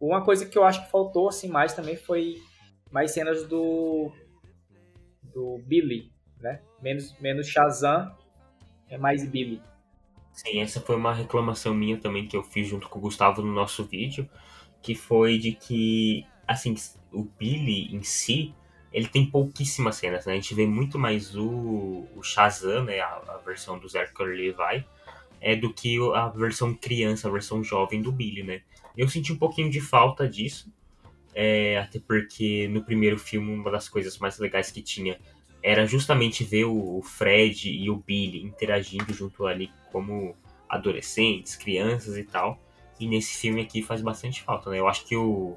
uma coisa que eu acho que faltou assim mais também foi mais cenas do do Billy, né? Menos menos Shazam, é mais Billy. Sim, essa foi uma reclamação minha também que eu fiz junto com o Gustavo no nosso vídeo, que foi de que assim, o Billy em si, ele tem pouquíssimas cenas, né? A gente vê muito mais o, o Shazam, né, a, a versão do Zachary Levi, é do que a versão criança, a versão jovem do Billy, né? Eu senti um pouquinho de falta disso, é, até porque no primeiro filme uma das coisas mais legais que tinha era justamente ver o Fred e o Billy interagindo junto ali como adolescentes, crianças e tal. E nesse filme aqui faz bastante falta, né? Eu acho que o,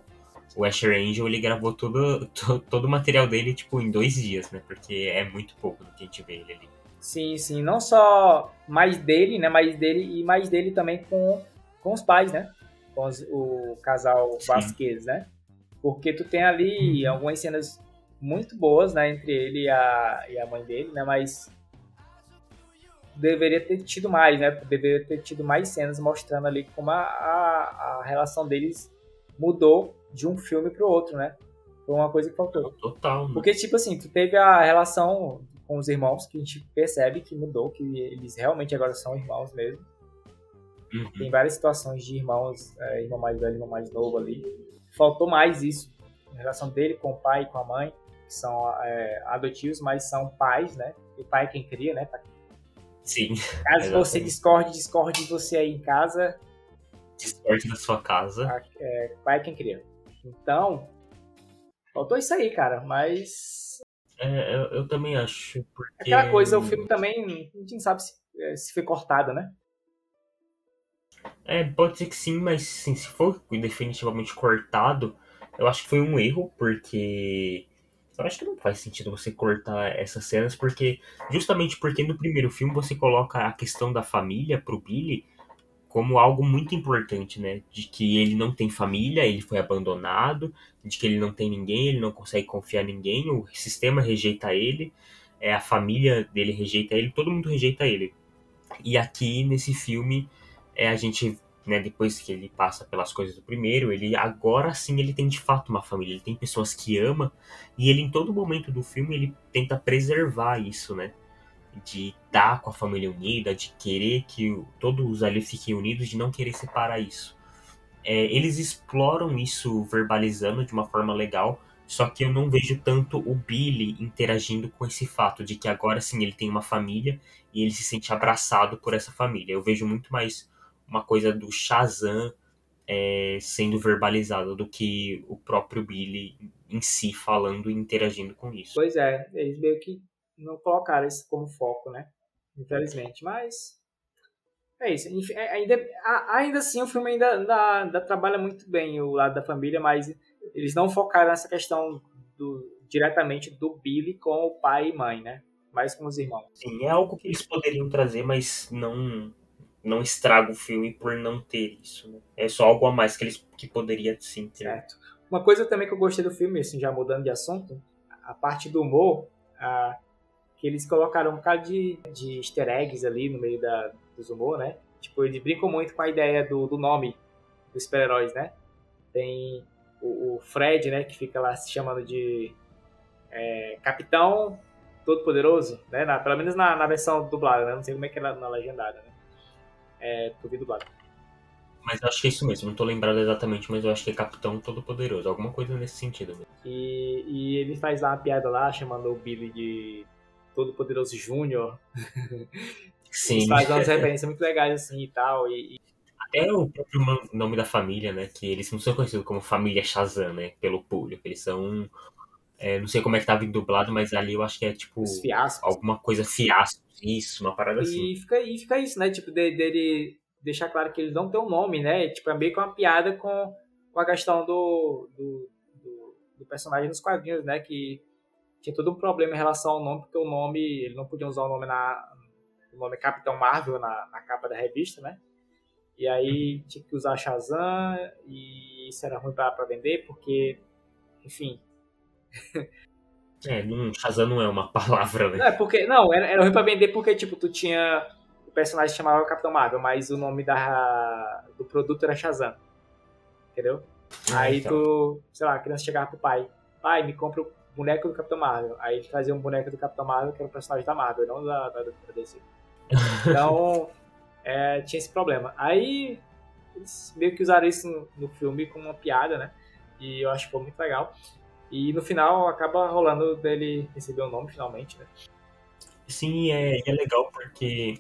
o Asher Angel ele gravou todo, (laughs) todo, o material dele tipo em dois dias, né? Porque é muito pouco do que a gente vê ele ali. Sim, sim. Não só mais dele, né? Mais dele e mais dele também com, com os pais, né? Com os, o casal sim. Vasquez, né? Porque tu tem ali uhum. algumas cenas muito boas, né? Entre ele e a, e a mãe dele, né? Mas deveria ter tido mais, né? Deveria ter tido mais cenas mostrando ali como a, a, a relação deles mudou de um filme pro outro, né? Foi uma coisa que faltou. Total. Né? Porque, tipo assim, tu teve a relação com os irmãos que a gente percebe que mudou, que eles realmente agora são irmãos mesmo. Uhum. Tem várias situações de irmãos, é, irmão mais velho, irmão mais novo ali. Faltou mais isso. A relação dele com o pai e com a mãe, que são é, adotivos, mas são pais, né? E pai é quem cria, né? Sim. Caso você discorde, discorde você aí em casa. Discorde da sua casa. É, pai é quem cria. Então, faltou isso aí, cara, mas. É, eu, eu também acho. Porque... Aquela coisa, o filme também, a gente sabe se, é, se foi cortado, né? É, pode ser que sim, mas sim, se for definitivamente cortado, eu acho que foi um erro, porque eu acho que não faz sentido você cortar essas cenas, porque justamente porque no primeiro filme você coloca a questão da família pro Billy como algo muito importante, né? De que ele não tem família, ele foi abandonado, de que ele não tem ninguém, ele não consegue confiar em ninguém, o sistema rejeita ele, é a família dele rejeita ele, todo mundo rejeita ele. E aqui nesse filme é a gente né, depois que ele passa pelas coisas do primeiro, ele agora sim ele tem de fato uma família, ele tem pessoas que ama e ele em todo momento do filme ele tenta preservar isso, né? De estar com a família unida, de querer que todos ali fiquem unidos, de não querer separar isso. É, eles exploram isso verbalizando de uma forma legal, só que eu não vejo tanto o Billy interagindo com esse fato de que agora sim ele tem uma família e ele se sente abraçado por essa família. Eu vejo muito mais uma coisa do Shazam é, sendo verbalizado do que o próprio Billy em si falando e interagindo com isso. Pois é, eles meio que não colocaram isso como foco, né? Infelizmente, mas é isso. É, ainda, ainda assim, o filme ainda, ainda, ainda, trabalha muito bem o lado da família, mas eles não focaram nessa questão do, diretamente do Billy com o pai e mãe, né? Mais com os irmãos. Sim, é algo que eles poderiam trazer, mas não não estraga o filme por não ter isso. Né? É só algo a mais que eles que poderia sim ter. Certo. Uma coisa também que eu gostei do filme, assim, já mudando de assunto, a parte do humor, a, que eles colocaram um bocado de, de easter eggs ali no meio da, dos humor, né? Tipo, eles brincam muito com a ideia do, do nome dos super-heróis, né? Tem o, o, Fred, né, que fica lá se chamando de é, Capitão Todo-Poderoso, né? Na, pelo menos na, na versão dublada, né? Não sei como é que é na, na legendada, né? É, do dublado. Mas eu acho que é isso mesmo, não tô lembrado exatamente, mas eu acho que é Capitão Todo-Poderoso, alguma coisa nesse sentido mesmo. E, e ele faz lá uma piada lá, chamando o Billy de Todo-Poderoso Júnior. Sim. Ele faz umas referências muito legais assim e tal. E, e... Até o próprio nome da família, né? Que eles não são conhecidos como família Shazam, né? Pelo público. Eles são. É, não sei como é que tava dublado, mas ali eu acho que é tipo. Alguma coisa fiasco isso, uma parada e assim. Fica, e fica isso, né? Tipo, dele de, deixar claro que eles não têm um nome, né? Tipo, é meio que uma piada com, com a questão do, do, do, do personagem nos quadrinhos, né? Que tinha todo um problema em relação ao nome, porque o nome, ele não podia usar o nome na o nome Capitão Marvel na, na capa da revista, né? E aí tinha que usar Shazam e isso era ruim para vender, porque, enfim, (laughs) É, não, Shazam não é uma (laughs) palavra, né? É, porque, não, era, era ruim pra vender porque, tipo, tu tinha. O personagem chamava Capitão Marvel, mas o nome da, do produto era Shazam. Entendeu? Ah, Aí então. tu, sei lá, a criança chegava pro pai: pai, me compra o boneco do Capitão Marvel. Aí ele trazia um boneco do Capitão Marvel, que era o personagem da Marvel, não da, da, da DC. (laughs) Então, é, tinha esse problema. Aí, eles meio que usaram isso no, no filme como uma piada, né? E eu acho que foi muito legal. E no final acaba rolando dele receber o um nome finalmente, né? Sim, é, é legal porque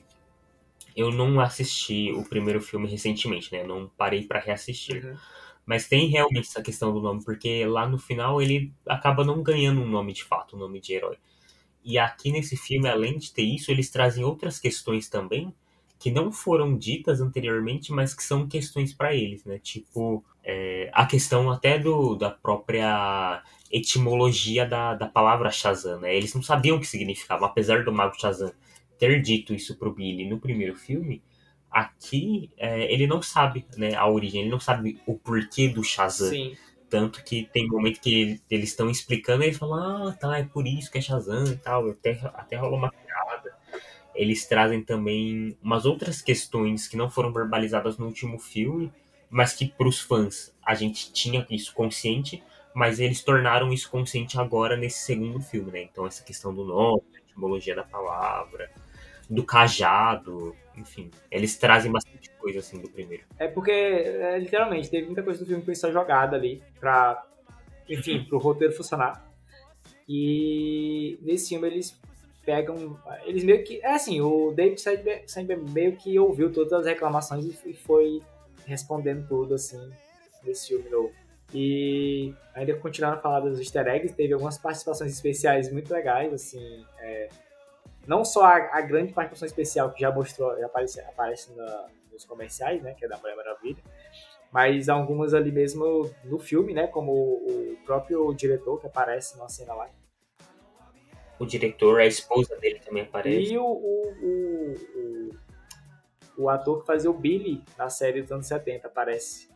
eu não assisti o primeiro filme recentemente, né? não parei para reassistir. Uhum. Mas tem realmente essa questão do nome, porque lá no final ele acaba não ganhando um nome de fato, um nome de herói. E aqui nesse filme, além de ter isso, eles trazem outras questões também que não foram ditas anteriormente, mas que são questões para eles, né? Tipo, é, a questão até do, da própria etimologia da, da palavra Shazam, né? Eles não sabiam o que significava, apesar do Mago Shazam ter dito isso pro Billy no primeiro filme, aqui é, ele não sabe né, a origem, ele não sabe o porquê do Shazam. Sim. Tanto que tem momento que eles estão explicando e eles falam, ah, tá, é por isso que é Shazam e tal. Até, até rolou uma piada. Eles trazem também umas outras questões que não foram verbalizadas no último filme, mas que pros fãs a gente tinha isso consciente, mas eles tornaram isso consciente agora nesse segundo filme, né? Então essa questão do nome, a etimologia da palavra, do cajado, enfim, eles trazem bastante coisa assim do primeiro. É porque, é, literalmente, teve muita coisa do filme que foi só jogada ali pra, enfim, pro roteiro funcionar. E nesse filme eles pegam. Eles meio que. É assim, o David Sandberg meio que ouviu todas as reclamações e foi respondendo tudo, assim, nesse filme novo. E ainda continuando a falar dos easter eggs, teve algumas participações especiais muito legais, assim. É, não só a, a, grande participação especial que já mostrou, já aparece, aparece na, nos comerciais, né, que é da Mulher Maravilha, mas algumas ali mesmo no filme, né, como o, o próprio diretor que aparece numa cena lá. O diretor, a esposa dele também aparece. E o, o, o, o, ator que fazia o Billy na série dos anos 70 aparece.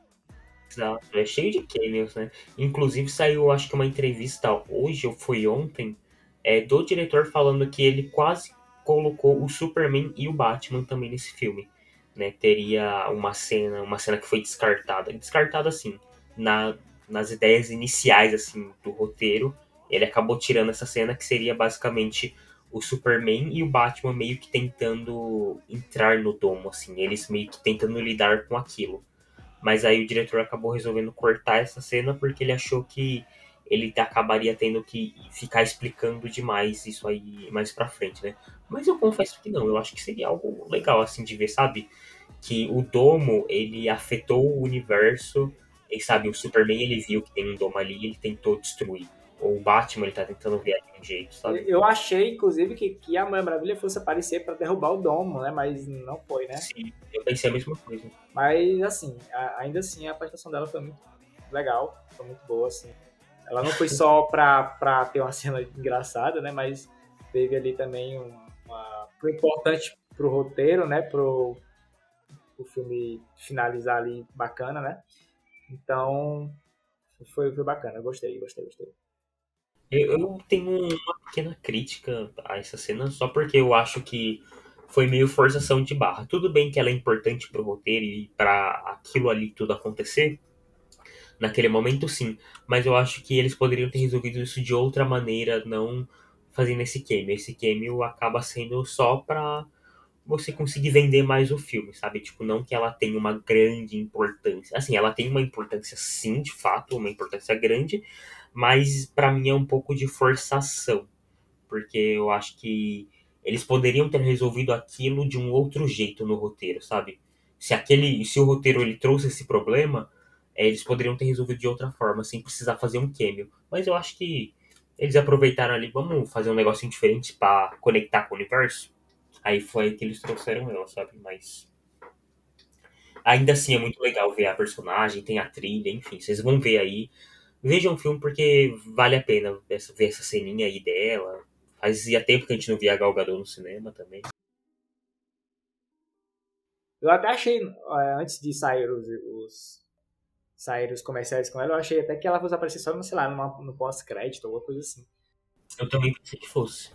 Exato, é cheio de cameos, né? Inclusive saiu, acho que uma entrevista hoje ou foi ontem, é, do diretor falando que ele quase colocou o Superman e o Batman também nesse filme. Né? Teria uma cena, uma cena que foi descartada. Descartada assim, na, nas ideias iniciais assim do roteiro. Ele acabou tirando essa cena que seria basicamente o Superman e o Batman meio que tentando entrar no domo, assim, eles meio que tentando lidar com aquilo. Mas aí o diretor acabou resolvendo cortar essa cena porque ele achou que ele acabaria tendo que ficar explicando demais isso aí mais pra frente, né? Mas eu confesso que não, eu acho que seria algo legal assim de ver, sabe? Que o domo, ele afetou o universo, e sabe, o Superman ele viu que tem um domo ali e ele tentou destruir. O Batman ele tá tentando ver de um jeito, sabe? Eu achei, inclusive, que, que a Mulher Maravilha fosse aparecer para derrubar o domo, né? Mas não foi, né? Sim, eu pensei a mesma coisa. Mas, assim, a, ainda assim, a participação dela foi muito legal, foi muito boa, assim. Ela não foi só pra, pra ter uma cena engraçada, né? Mas teve ali também uma. Foi importante pro roteiro, né? Pro, o filme finalizar ali bacana, né? Então, foi, foi bacana. Gostei, gostei, gostei. Eu, eu tenho uma pequena crítica a essa cena, só porque eu acho que foi meio forçação de barra. Tudo bem que ela é importante pro roteiro e para aquilo ali tudo acontecer, naquele momento sim, mas eu acho que eles poderiam ter resolvido isso de outra maneira, não fazendo esse cameo. Esse cameo acaba sendo só pra você conseguir vender mais o filme, sabe? Tipo, não que ela tenha uma grande importância. Assim, ela tem uma importância sim, de fato, uma importância grande, mas para mim é um pouco de forçação, porque eu acho que eles poderiam ter resolvido aquilo de um outro jeito no roteiro, sabe? Se aquele, se o roteiro ele trouxe esse problema, é, eles poderiam ter resolvido de outra forma, sem precisar fazer um cameo. Mas eu acho que eles aproveitaram ali, vamos fazer um negocinho diferente para conectar com o universo. Aí foi que eles trouxeram ela, sabe? Mas. Ainda assim é muito legal ver a personagem, tem a trilha, enfim, vocês vão ver aí. Vejam o filme porque vale a pena ver essa ceninha aí dela. Fazia tempo que a gente não via a Gal Gadot no cinema também. Eu até achei, antes de sair os, os saíram os comerciais com ela, eu achei até que ela fosse aparecer só, sei lá, numa, no pós-crédito, alguma coisa assim. Eu também pensei que fosse.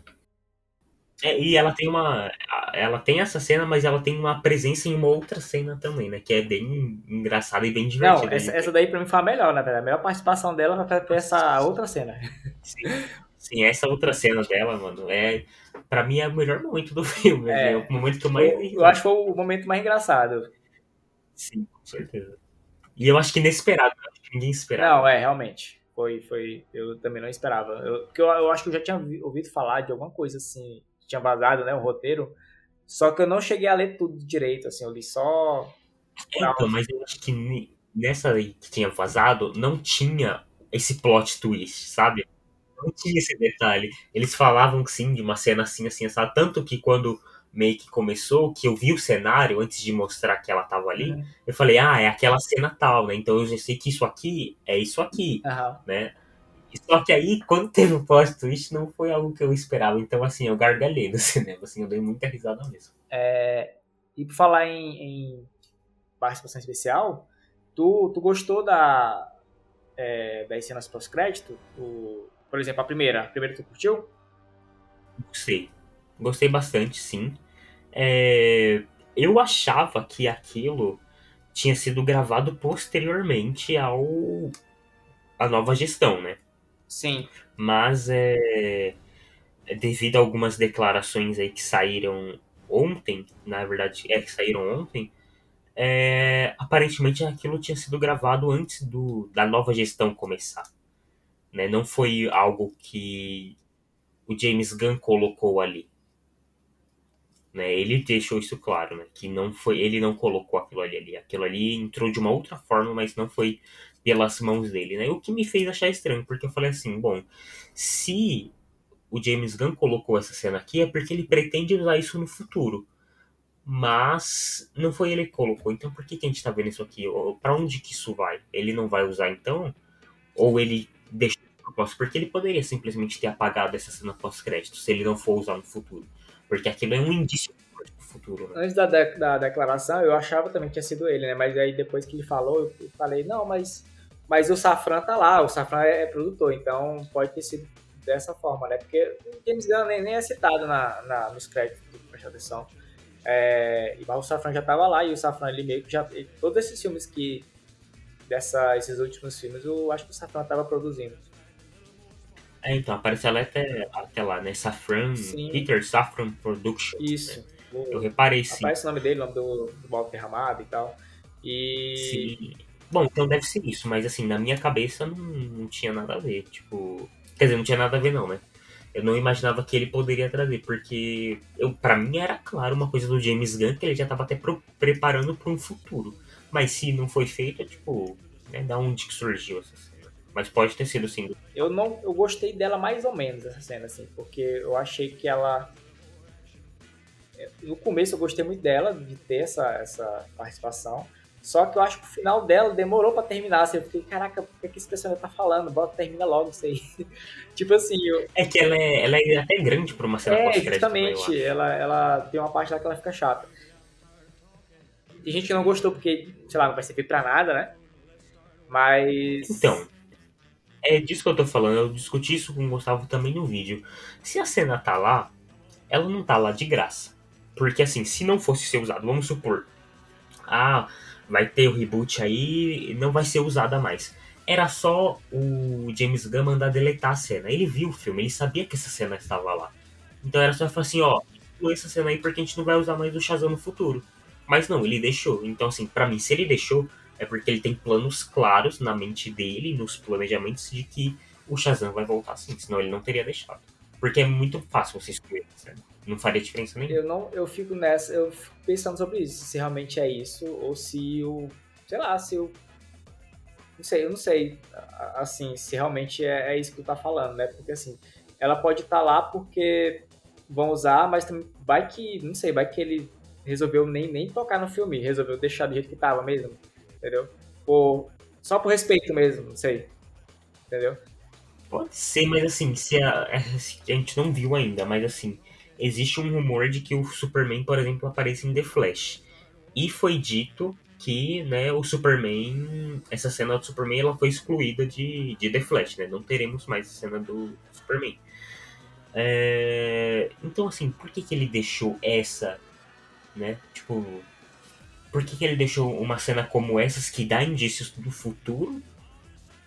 É, e ela tem uma. Ela tem essa cena, mas ela tem uma presença em uma outra cena também, né? Que é bem engraçada e bem divertida. Não, essa, essa daí pra mim foi a melhor, na verdade. A melhor participação dela foi essa outra cena. Sim. Sim, essa outra cena dela, mano, é. Pra mim é o melhor momento do (laughs) filme. É, é o momento que eu mais. Eu, eu acho que foi o momento mais engraçado. Sim, com certeza. E eu acho que inesperado, acho que ninguém esperava. Não, é, realmente. Foi, foi. Eu também não esperava. Eu, porque eu, eu acho que eu já tinha ouvido falar de alguma coisa assim, tinha vazado, né? O roteiro. Só que eu não cheguei a ler tudo direito, assim, eu li só. Então, mas eu acho que nessa aí que tinha vazado, não tinha esse plot twist, sabe? Não tinha esse detalhe. Eles falavam sim de uma cena assim, assim, sabe? Tanto que quando meio que começou, que eu vi o cenário antes de mostrar que ela tava ali, Uhum. eu falei, ah, é aquela cena tal, né? Então eu já sei que isso aqui é isso aqui, Aham. né? Só que aí, quando teve o plot twist, não foi algo que eu esperava. Então, assim, eu gargalhei no (laughs) cinema, assim, eu dei muita risada mesmo. É, e por falar em, em participação especial, tu, tu gostou da, é, das cenas pós-crédito? Por exemplo, a primeira. A primeira tu curtiu? Gostei. Gostei bastante, sim. É, eu achava que aquilo tinha sido gravado posteriormente ao a nova gestão, né? Sim. Mas é, é devido a algumas declarações aí que saíram ontem, na verdade, é que saíram ontem, é, aparentemente aquilo tinha sido gravado antes do, da nova gestão começar. Né? Não foi algo que o James Gunn colocou ali. Né? Ele deixou isso claro, né? que não foi, ele não colocou aquilo ali, ali. Aquilo ali entrou de uma outra forma, mas não foi pelas mãos dele. Né? O que me fez achar estranho, porque eu falei assim, bom, se o James Gunn colocou essa cena aqui é porque ele pretende usar isso no futuro. Mas não foi ele que colocou. Então por que, que a gente tá vendo isso aqui? Pra onde que isso vai? Ele não vai usar então? Ou ele deixou de propósito? Porque ele poderia simplesmente ter apagado essa cena pós-crédito se ele não for usar no futuro. Porque aquilo é um indício futuro. Né? Antes da, de- da declaração, eu achava também que tinha sido ele, né? Mas aí depois que ele falou, eu falei, não, mas, mas o Safran tá lá, o Safran é, é produtor, então pode ter sido dessa forma, né? Porque o James Gunn nem, nem é citado na, na, nos créditos do Presta Atenção. É, e mas o Safran já tava lá, e o Safran ele meio que já. ele- todos esses filmes que. Dessa, esses últimos filmes, eu acho que o Safran tava produzindo. É, então, aparece ela até, até lá, né? Safran, Sim. Peter Safran Productions. né? Isso. Eu O, reparei sim. aparece o nome dele, o nome do, do Walter Ramado e tal. E. Sim. Bom, então deve ser isso, mas assim, na minha cabeça não, não tinha nada a ver. Tipo. Quer dizer, não tinha nada a ver, não, né? Eu não imaginava que ele poderia trazer, porque eu, para mim era claro uma coisa do James Gunn que ele já tava até pro- preparando para um futuro. Mas se não foi feito, é tipo, né, da onde que surgiu essa cena. Mas pode ter sido sim. Eu não, eu gostei dela mais ou menos essa cena assim, porque eu achei que ela é, no começo eu gostei muito dela de ter essa essa participação. Só que eu acho que o final dela demorou pra terminar. Assim, eu fiquei, caraca, por que, que esse personagem tá falando? Bota, termina logo isso aí. (laughs) tipo assim, eu, É que ela é, ela é até grande pra uma cena é, né, justamente. Ela, ela tem uma parte lá que ela fica chata. Tem gente que não gostou porque, sei lá, não vai servir pra nada, né? Mas. Então, é disso que eu tô falando. Eu discuti isso com o Gustavo também no vídeo. Se a cena tá lá, ela não tá lá de graça. Porque assim, se não fosse ser usado, vamos supor. Ah, vai ter o reboot aí não vai ser usada mais. Era só o James Gunn mandar deletar a cena. Ele viu o filme, ele sabia que essa cena estava lá. Então era só falar assim, ó, exclui essa cena aí porque a gente não vai usar mais o Shazam no futuro. Mas não, ele deixou. Então assim, pra mim, se ele deixou, é porque ele tem planos claros na mente dele, nos planejamentos, de que o Shazam vai voltar sim, senão ele não teria deixado. Porque é muito fácil você excluir, certo? Não faria diferença nenhuma. Eu não, eu fico nessa, eu fico pensando sobre isso, se realmente é isso ou se o, sei lá, se o não sei, eu não sei, assim, se realmente é, é isso que tu tá falando, né? Porque assim, ela pode estar lá porque vão usar, mas também vai que, não sei, vai que ele resolveu nem, nem tocar no filme, resolveu deixar do jeito que tava mesmo, entendeu? Por, só por respeito mesmo, não sei. Entendeu? Pode ser, mas assim, se a, (laughs) a gente não viu ainda, mas assim, existe um rumor de que o Superman, por exemplo, apareça em The Flash. E foi dito que, né, o Superman, essa cena do Superman, ela foi excluída de, de The Flash, né? Não teremos mais a cena do Superman. É, Então, assim, por que, que ele deixou essa, né? Tipo, por que, que ele deixou uma cena como essas que dá indícios do futuro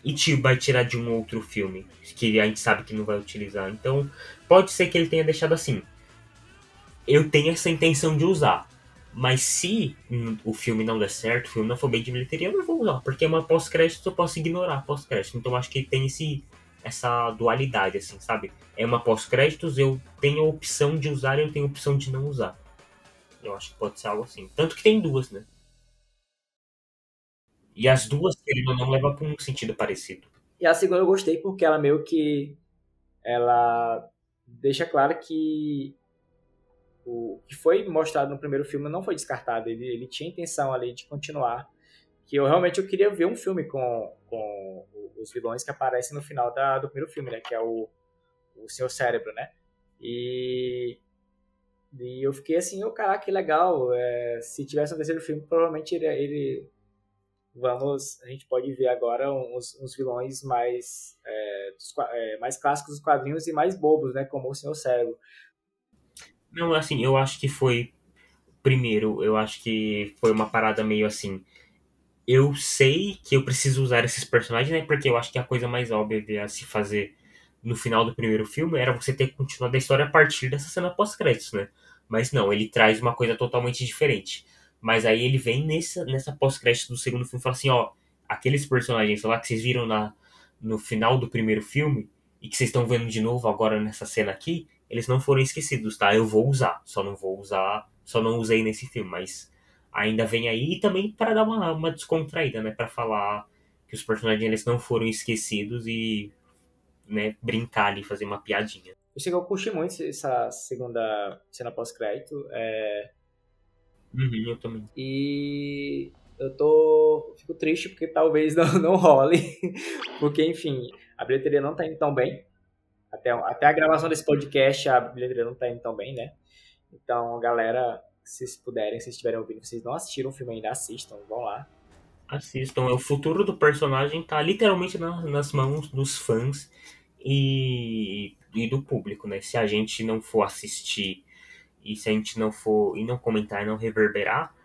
e te vai tirar de um outro filme que a gente sabe que não vai utilizar. Então, pode ser que ele tenha deixado assim. Eu tenho essa intenção de usar. Mas se hum, o filme não der certo, o filme não for bem de bilheteria, eu não vou usar. Porque é uma pós-crédito, eu posso ignorar pós-crédito. Então, acho que tem esse, essa dualidade, assim, sabe? É uma pós-créditos, eu tenho a opção de usar e eu tenho a opção de não usar. Eu acho que pode ser algo assim. Tanto que tem duas, né? E as duas, não, levam para um sentido parecido. E a segunda eu gostei porque ela meio que ela deixa claro que o que foi mostrado no primeiro filme não foi descartado. Ele, ele tinha intenção ali de continuar. Que eu realmente eu queria ver um filme com, com os vilões que aparecem no final da, do primeiro filme, né? Que é o, o Senhor Cérebro, né? E, e eu fiquei assim, oh, caraca, que legal. É, se tivesse um terceiro filme, provavelmente ele, ele vamos a gente pode ver agora uns, uns vilões mais é, dos, é, mais clássicos dos quadrinhos e mais bobos né como o Senhor Cérebro não assim eu acho que foi primeiro eu acho que foi uma parada meio assim eu sei que eu preciso usar esses personagens né porque eu acho que a coisa mais óbvia a se fazer no final do primeiro filme era você ter continuado a história a partir dessa cena pós-créditos né? Mas não ele traz uma coisa totalmente diferente. Mas aí ele vem nessa, nessa pós-crédito do segundo filme e fala assim, ó, aqueles personagens lá que vocês viram na, no final do primeiro filme e que vocês estão vendo de novo agora nessa cena aqui, eles não foram esquecidos, tá? Eu vou usar, só não vou usar, só não usei nesse filme, mas ainda vem aí e também para dar uma, uma descontraída, né, para falar que os personagens eles não foram esquecidos e né, brincar ali, fazer uma piadinha. Eu sei que eu curti muito essa segunda cena pós-crédito. É... Uhum, eu também. E eu tô. Fico triste porque talvez (laughs) não, não role. porque, enfim, a bilheteria não tá indo tão bem. Até, até a gravação desse podcast, a bilheteria não tá indo tão bem, né? Então, galera, se vocês puderem, se estiverem ouvindo, vocês não assistiram o filme ainda, assistam, vão lá. Assistam, é o futuro do personagem tá literalmente nas mãos dos fãs e, e do público, né? Se a gente não for assistir e se a gente não for e não comentar e não reverberar,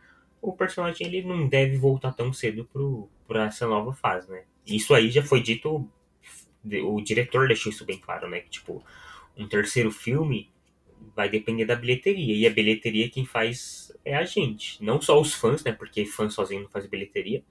o personagem ele não deve voltar tão cedo para essa nova fase, né? Isso aí já foi dito, o diretor deixou isso bem claro, né? Que tipo, um terceiro filme vai depender da bilheteria e a bilheteria quem faz é a gente, não só os fãs, né? Porque fã sozinho não faz bilheteria,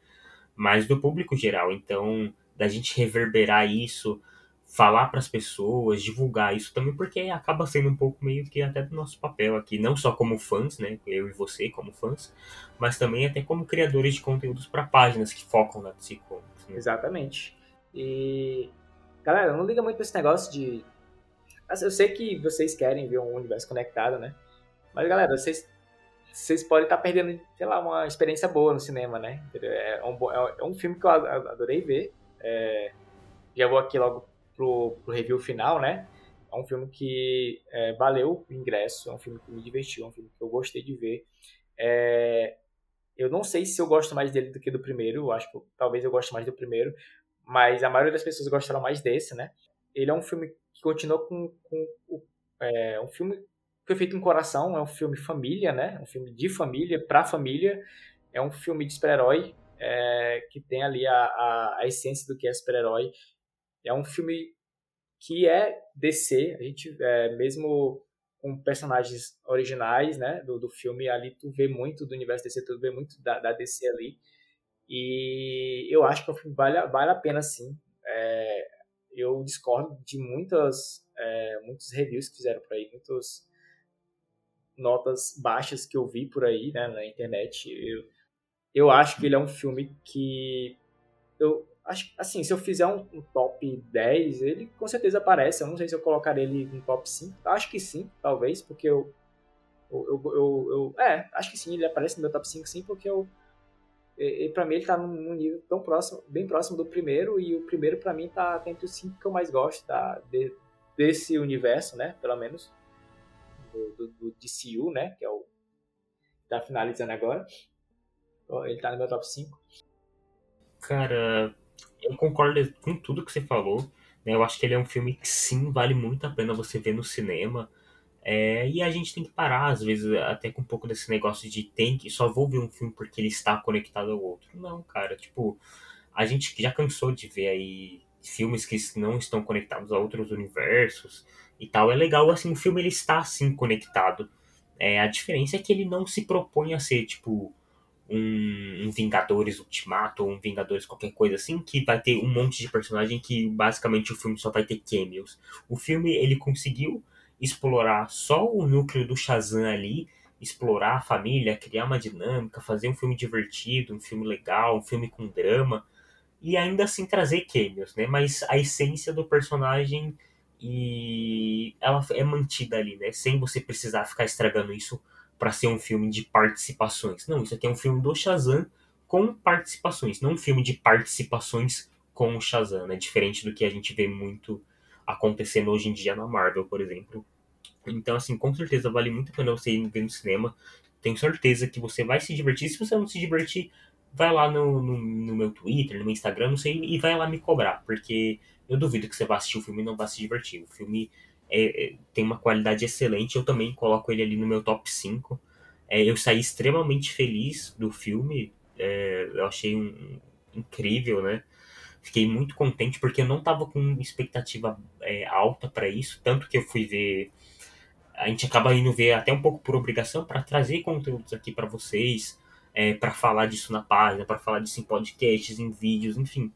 mas do público geral. Então, da gente reverberar isso, falar para as pessoas, divulgar isso também, porque acaba sendo um pouco meio que até do nosso papel aqui, não só como fãs, né, eu e você como fãs, mas também até como criadores de conteúdos para páginas que focam na DC. Né? Exatamente. E galera, não liga muito para esse negócio de assim, eu sei que vocês querem ver um universo conectado, né? Mas galera, vocês vocês podem estar perdendo, sei lá, uma experiência boa no cinema, né? É um, é um filme que eu adorei ver. É, já vou aqui logo pro, pro review final, né? É um filme que é, valeu o ingresso, é um filme que me divertiu, é um filme que eu gostei de ver. É, eu não sei se eu gosto mais dele do que do primeiro, eu acho que talvez eu goste mais do primeiro, mas a maioria das pessoas gostaram mais desse, né? Ele é um filme que continua com, com é, um filme que foi feito em coração, é um filme família, né? Um filme de família, pra família. É um filme de super-herói, é, que tem ali a, a, a essência do que é super-herói é um filme que é DC, a gente, é, mesmo com personagens originais, né, do, do filme, ali tu vê muito do universo DC, tu vê muito da, da DC ali, e eu acho que o filme vale, vale a pena, sim. É, eu discordo de muitas, é, muitos reviews que fizeram por aí, muitas notas baixas que eu vi por aí, né, na internet. Eu, eu acho que ele é um filme que eu Acho, assim, se eu fizer um, um, top 10, ele com certeza aparece. Eu não sei se eu colocaria ele no top 5. Acho que sim, talvez, porque eu. Eu, eu, eu, eu É, acho que sim, ele aparece no meu top 5 sim, porque eu. E, pra mim ele tá num nível tão próximo, bem próximo do primeiro, e o primeiro pra mim tá, tá entre os 5 que eu mais gosto tá, de, desse universo, né? Pelo menos. Do, do, do DCU, né? Que é o. Tá finalizando agora. Ele tá no meu top 5. Cara, eu concordo com tudo que você falou. Né? Eu acho que ele é um filme que sim vale muito a pena você ver no cinema. É, e a gente tem que parar, às vezes, até com um pouco desse negócio de tem que só vou ver um filme porque ele está conectado ao outro. Não, cara, tipo, a gente já cansou de ver aí filmes que não estão conectados a outros universos e tal. É legal, assim, o filme ele está assim conectado. É, a diferença é que ele não se propõe a ser, tipo, um, um, Vingadores Ultimato ou um Vingadores qualquer coisa assim, que vai ter um monte de personagem que basicamente o filme só vai ter cameos. O filme ele conseguiu explorar só o núcleo do Shazam ali, explorar a família, criar uma dinâmica, fazer um filme divertido, um filme legal, um filme com drama e ainda assim trazer cameos, né? Mas a essência do personagem e ela é mantida ali, né? Sem você precisar ficar estragando isso para ser um filme de participações. Não, isso aqui é um filme do Shazam com participações, não um filme de participações com o Shazam, né? Diferente do que a gente vê muito acontecendo hoje em dia na Marvel, por exemplo. Então, assim, com certeza vale muito a pena você ir ver no cinema. Tenho certeza que você vai se divertir. Se você não se divertir, vai lá no, no, no, meu Twitter, no meu Instagram, não sei, e vai lá me cobrar, porque eu duvido que você vá assistir o filme e não vá se divertir. O filme é, é, tem uma qualidade excelente, eu também coloco ele ali no meu top 5. É, eu saí extremamente feliz do filme, é, eu achei um, incrível, né? Fiquei muito contente porque eu não tava com expectativa é, alta para isso, tanto que eu fui ver. A gente acaba indo ver até um pouco por obrigação para trazer conteúdos aqui para vocês, é, para falar disso na página, para falar disso em podcasts, em vídeos, enfim.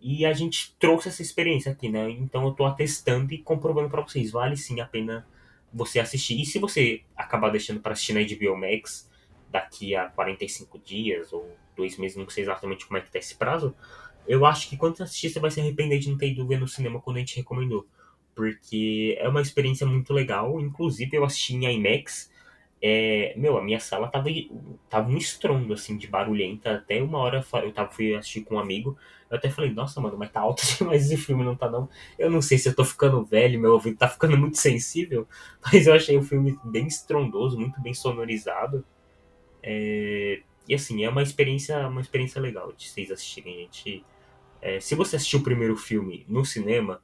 E a gente trouxe essa experiência aqui, né? Então eu tô atestando e comprovando para vocês. Vale sim a pena você assistir. E se você acabar deixando para assistir na HBO Max daqui a 45 dias ou dois meses, não sei exatamente como é que tá esse prazo, eu acho que quando você assistir você vai se arrepender de não ter ido ver no cinema quando a gente recomendou. Porque é uma experiência muito legal. Inclusive eu assisti em IMAX é, meu, a minha sala tava, tava um estrondo, assim, de barulhenta. Até uma hora eu tava, fui assistir com um amigo. Eu até falei, nossa, mano, mas tá alto (laughs) demais esse filme, não tá não? Eu não sei se eu tô ficando velho, meu ouvido tá ficando muito sensível. (laughs) Mas eu achei o filme bem estrondoso, muito bem sonorizado. É, e assim, é uma experiência, uma experiência legal de vocês assistirem, gente. É, se você assistiu o primeiro filme no cinema,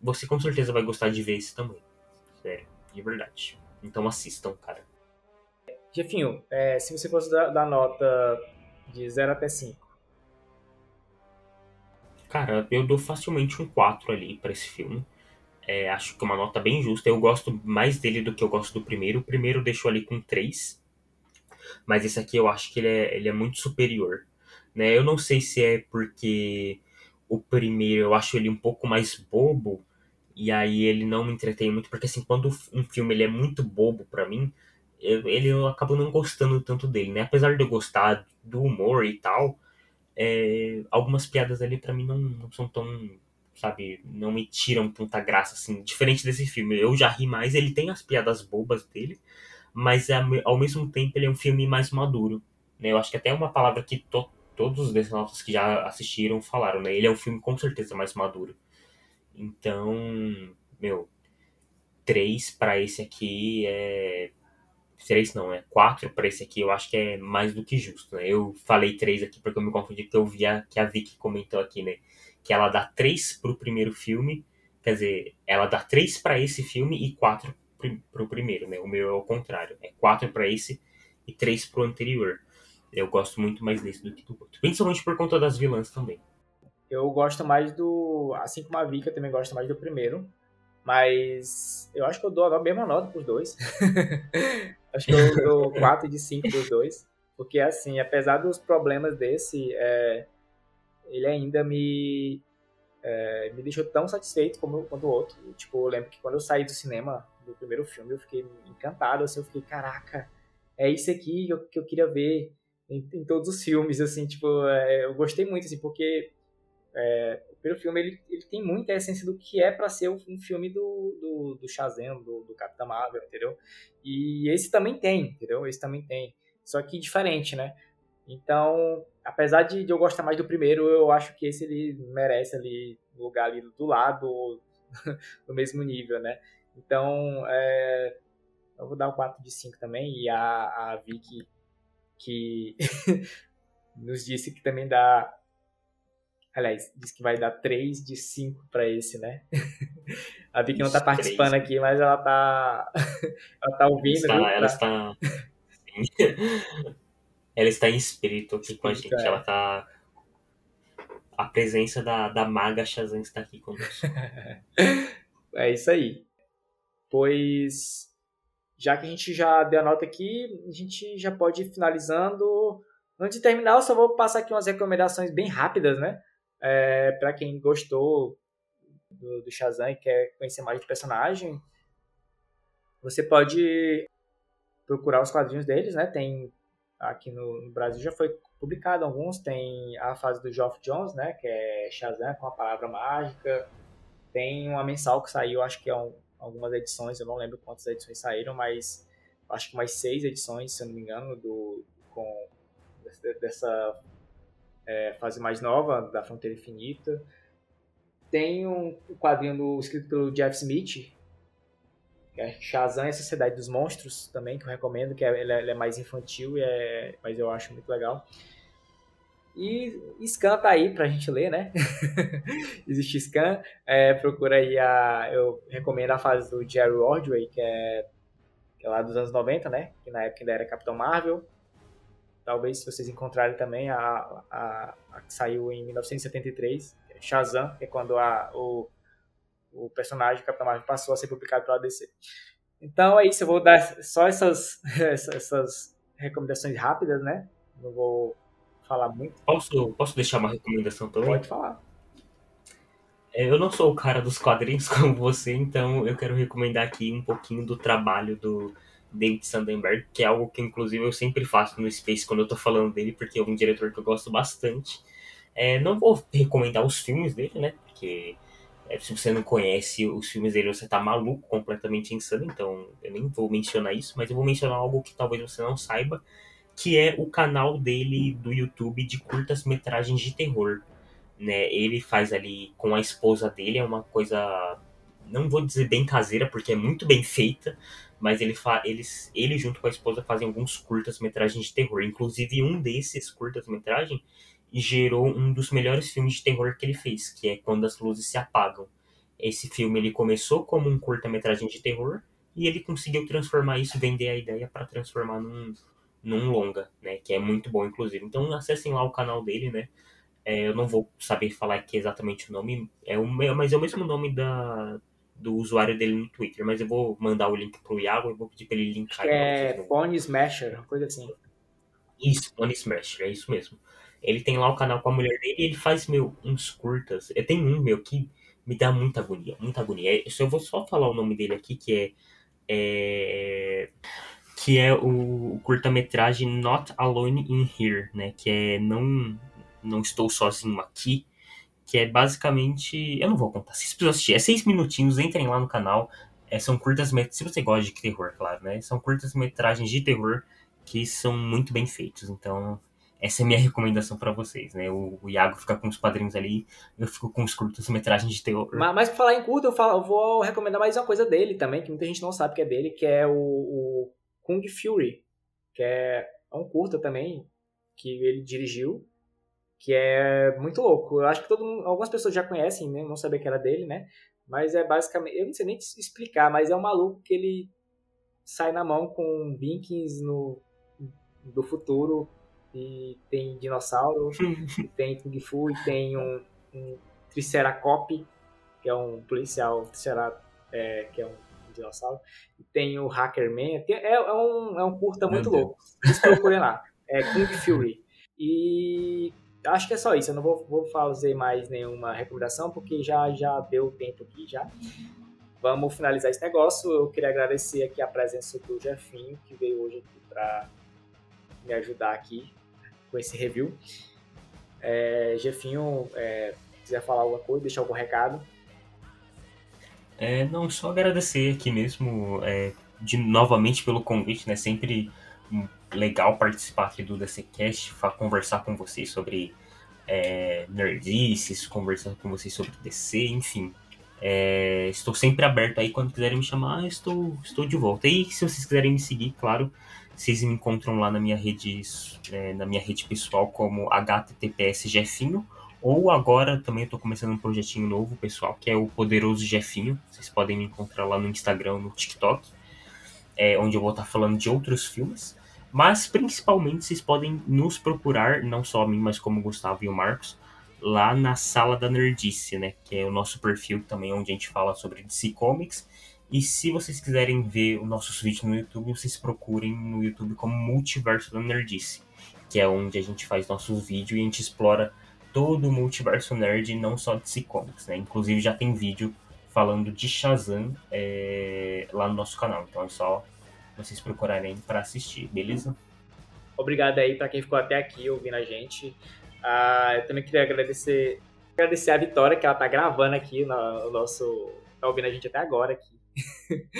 você com certeza vai gostar de ver esse também. Sério, de verdade. Então assistam, cara. Jefinho, é, se você fosse dar, dar nota de 0 até 5. Cara, eu dou facilmente um 4 ali para esse filme. É, acho que é uma nota bem justa. Eu gosto mais dele do que eu gosto do primeiro. O primeiro deixou ali com 3. Mas esse aqui eu acho que ele é, ele é muito superior. Né? Eu não sei se é porque o primeiro eu acho ele um pouco mais bobo e aí ele não me entretém muito, porque assim, quando um filme ele é muito bobo para mim, eu, ele eu acabo não gostando tanto dele, né? Apesar de eu gostar do humor e tal, é, algumas piadas ali para mim não, não são tão, sabe, não me tiram tanta graça, assim, diferente desse filme. Eu já ri mais, ele tem as piadas bobas dele, mas ao mesmo tempo ele é um filme mais maduro, né? Eu acho que até é uma palavra que to, todos os desenautas que já assistiram falaram, né? Ele é um filme com certeza mais maduro. Então, meu, três para esse aqui é. Três não, é quatro para esse aqui eu acho que é mais do que justo, né? Eu falei três aqui porque eu me confundi, porque eu vi a, que a Vicky comentou aqui, né? Que ela dá três pro primeiro filme, quer dizer, ela dá três para esse filme e quatro pro primeiro, né? O meu é o contrário, é quatro para esse e três pro anterior. Eu gosto muito mais desse do que do outro, principalmente por conta das vilãs também. Eu gosto mais do. Assim como a Vika, também gosto mais do primeiro. Mas eu acho que eu dou a mesma nota pros dois. (laughs) acho que eu dou 4 de 5 pros dois. Porque, assim, apesar dos problemas desse, é, ele ainda me, é, me deixou tão satisfeito como, quanto o outro. Tipo, eu lembro que quando eu saí do cinema, do primeiro filme, eu fiquei encantado. Assim, eu fiquei, caraca, é isso aqui que eu, que eu queria ver em, em todos os filmes. Assim, tipo, é, eu gostei muito, assim, porque é, o primeiro filme ele, ele tem muita essência do que é para ser um filme do, do, do Shazam, do, do Capitão Marvel, entendeu? E esse também tem, entendeu? Esse também tem. Só que diferente, né? Então, apesar de, de eu gostar mais do primeiro, eu acho que esse ele merece ali lugar ali do lado, (laughs) do mesmo nível, né? Então, é, eu vou dar o 4 de 5 também. E a, a Vicky, que (laughs) nos disse que também dá Aliás, diz que vai dar 3 de 5 para esse, né? (laughs) A Vicky não tá participando 3. aqui, mas ela tá. (laughs) ela tá ouvindo. Está, viu? Ela está. ela está em espírito aqui com a gente. É. Ela tá. A presença da, da maga Shazam está aqui conosco. é isso aí. Pois. Já que a gente já deu a nota aqui, a gente já pode ir finalizando. Antes de terminar, eu só vou passar aqui umas recomendações bem rápidas, né? É, para quem gostou do, do Shazam e quer conhecer mais do personagem, você pode procurar os quadrinhos deles, né? Tem aqui no, no, Brasil já foi publicado alguns, tem a fase do Geoff Jones, né? Que é Shazam com a palavra mágica. Tem uma mensal que saiu, acho que é um, algumas edições, eu não lembro quantas edições saíram, mas acho que mais seis edições, se eu não me engano, do, com dessa é, fase mais nova da Fronteira Infinita. Tem um quadrinho do, escrito pelo Jeff Smith, que é Shazam e a Sociedade dos Monstros, também, que eu recomendo, que é, ele, é, ele é mais infantil, e é, mas eu acho muito legal. E Scan tá aí pra gente ler, né? (laughs) Existe Scan. É, procura aí a. Eu recomendo a fase do Jerry Ordway, que é, que é lá dos anos 90, né? Que na época ainda era Capitão Marvel. Talvez se vocês encontrarem também a, a, a que saiu em 1973, Shazam, que é quando a, o, o personagem Capitão Marvel passou a ser publicado pela DC. Então é isso, eu vou dar só essas, (laughs) essas recomendações rápidas, né? Não vou falar muito. Posso, posso deixar uma recomendação também? Pode falar. É, eu não sou o cara dos quadrinhos (laughs) como você, então eu quero recomendar aqui um pouquinho do trabalho do David Sandenberg, que é algo que inclusive eu sempre faço no Space quando eu tô falando dele, porque é um diretor que eu gosto bastante. É, não vou recomendar os filmes dele, né? Porque é, se você não conhece os filmes dele, você tá maluco, completamente insano, então eu nem vou mencionar isso, mas eu vou mencionar algo que talvez você não saiba, que é o canal dele do YouTube de curtas metragens de terror. Né? Ele faz ali com a esposa dele, é uma coisa, não vou dizer bem caseira, porque é muito bem feita, mas ele, fa eles, ele junto com a esposa fazem alguns curtas metragens de terror. Inclusive um desses curtas metragens gerou um dos melhores filmes de terror que ele fez, que é Quando as Luzes se Apagam. Esse filme ele começou como um curta metragem de terror e ele conseguiu transformar isso, vender a ideia para transformar num, num longa, né? Que é muito bom, inclusive. Então acessem lá o canal dele, né? É, eu não vou saber falar aqui exatamente o nome, é o, mas é o mesmo nome da, do usuário dele no Twitter, mas eu vou mandar o link pro Iago e vou pedir pra ele linkar. É Pony Smasher, uma coisa assim. Isso, Pony Smasher, é isso mesmo. Ele tem lá o canal com a mulher dele e ele faz, meu, uns curtas. Eu tenho um, meu, que me dá muita agonia, muita agonia. Eu vou só falar o nome dele aqui, que é... é que é o, curta-metragem Not Alone in Here, né? Que é Não, não Estou Sozinho Aqui. Que é basicamente... Eu não vou contar, vocês precisam assistir. É seis minutinhos, entrem lá no canal. É, são curtas... Se você gosta de terror, claro, né? São curtas-metragens de terror que são muito bem feitos. Então, essa é a minha recomendação para vocês, né? O, o, Iago fica com os quadrinhos ali, eu fico com os curtas-metragens de terror. Mas, mas pra falar em curto, eu, falo, eu vou recomendar mais uma coisa dele também, que muita gente não sabe que é dele, que é o, o Kung Fury, que é um curta também, que ele dirigiu, que é muito louco. Eu acho que todo mundo, algumas pessoas já conhecem, né? não sabia que era dele, né? Mas é basicamente, eu não sei nem te explicar, mas é um maluco que ele sai na mão com Vikings no, do futuro e tem dinossauro, e (laughs) tem Kung Fu, e tem um, um Triceracop, que é um policial triceratops, é, que é um dinossauro. E tem o Hackerman. Tem, é, é, um, é um curta muito louco. Vocês procurem lá. É Kung Fury. E acho que é só isso. Eu não vou, vou fazer mais nenhuma recomendação, porque já, já deu tempo aqui já. Vamos finalizar esse negócio. Eu queria agradecer aqui a presença do Jefinho, que veio hoje aqui para me ajudar aqui com esse review. É, Jefinho, é, quiser falar alguma coisa, deixar algum recado. É, não, só agradecer aqui mesmo, é, de, novamente pelo convite, né? Sempre legal participar aqui do DCCast, conversar com vocês sobre é, nerdices, conversar com vocês sobre DC, enfim. É, estou sempre aberto aí, quando quiserem me chamar, estou, estou de volta. E se vocês quiserem me seguir, claro, vocês me encontram lá na minha rede, é, na minha rede pessoal como HTTPS Jefinho ou agora também tô começando um projetinho novo, pessoal, que é o Poderoso Jefinho. Vocês podem me encontrar lá no Instagram, no TikTok, é, onde eu vou estar falando de outros filmes. Mas principalmente vocês podem nos procurar, não só a mim, mas como o Gustavo e o Marcos, lá na Sala da Nerdice, né? Que é o nosso perfil também, onde a gente fala sobre DC Comics. E se vocês quiserem ver os nossos vídeos no YouTube, vocês procurem no YouTube como Multiverso da Nerdice, que é onde a gente faz nossos vídeos e a gente explora todo o multiverso nerd, não só de Comics, né? Inclusive já tem vídeo falando de Shazam é, lá no nosso canal, então é só vocês procurarem para assistir, beleza? Obrigado aí para quem ficou até aqui ouvindo a gente. Ah, eu também queria agradecer Agradecer a Vitória, que ela tá gravando aqui no, nosso. tá ouvindo a gente até agora aqui. (laughs)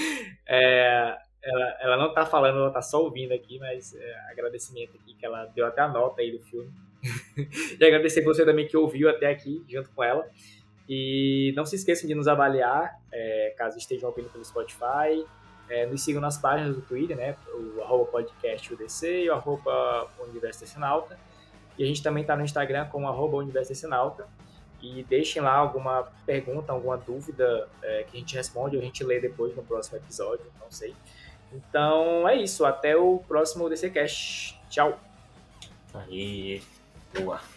é, ela, ela não tá falando, ela tá só ouvindo aqui, mas é, agradecimento aqui, que ela deu até a nota aí do filme. (laughs) e agradecer você também que ouviu até aqui, junto com ela. E não se esqueçam de nos avaliar, é, caso estejam ouvindo pelo Spotify. É, nos sigam nas páginas do Twitter, né? O arroba podcast UDC e o arroba Universo. E a gente também está no Instagram com arroba Universo. E deixem lá alguma pergunta, alguma dúvida é, que a gente responde ou a gente lê depois no próximo episódio, não sei. Então é isso, até o próximo DCCast. Tchau! Aí, boa!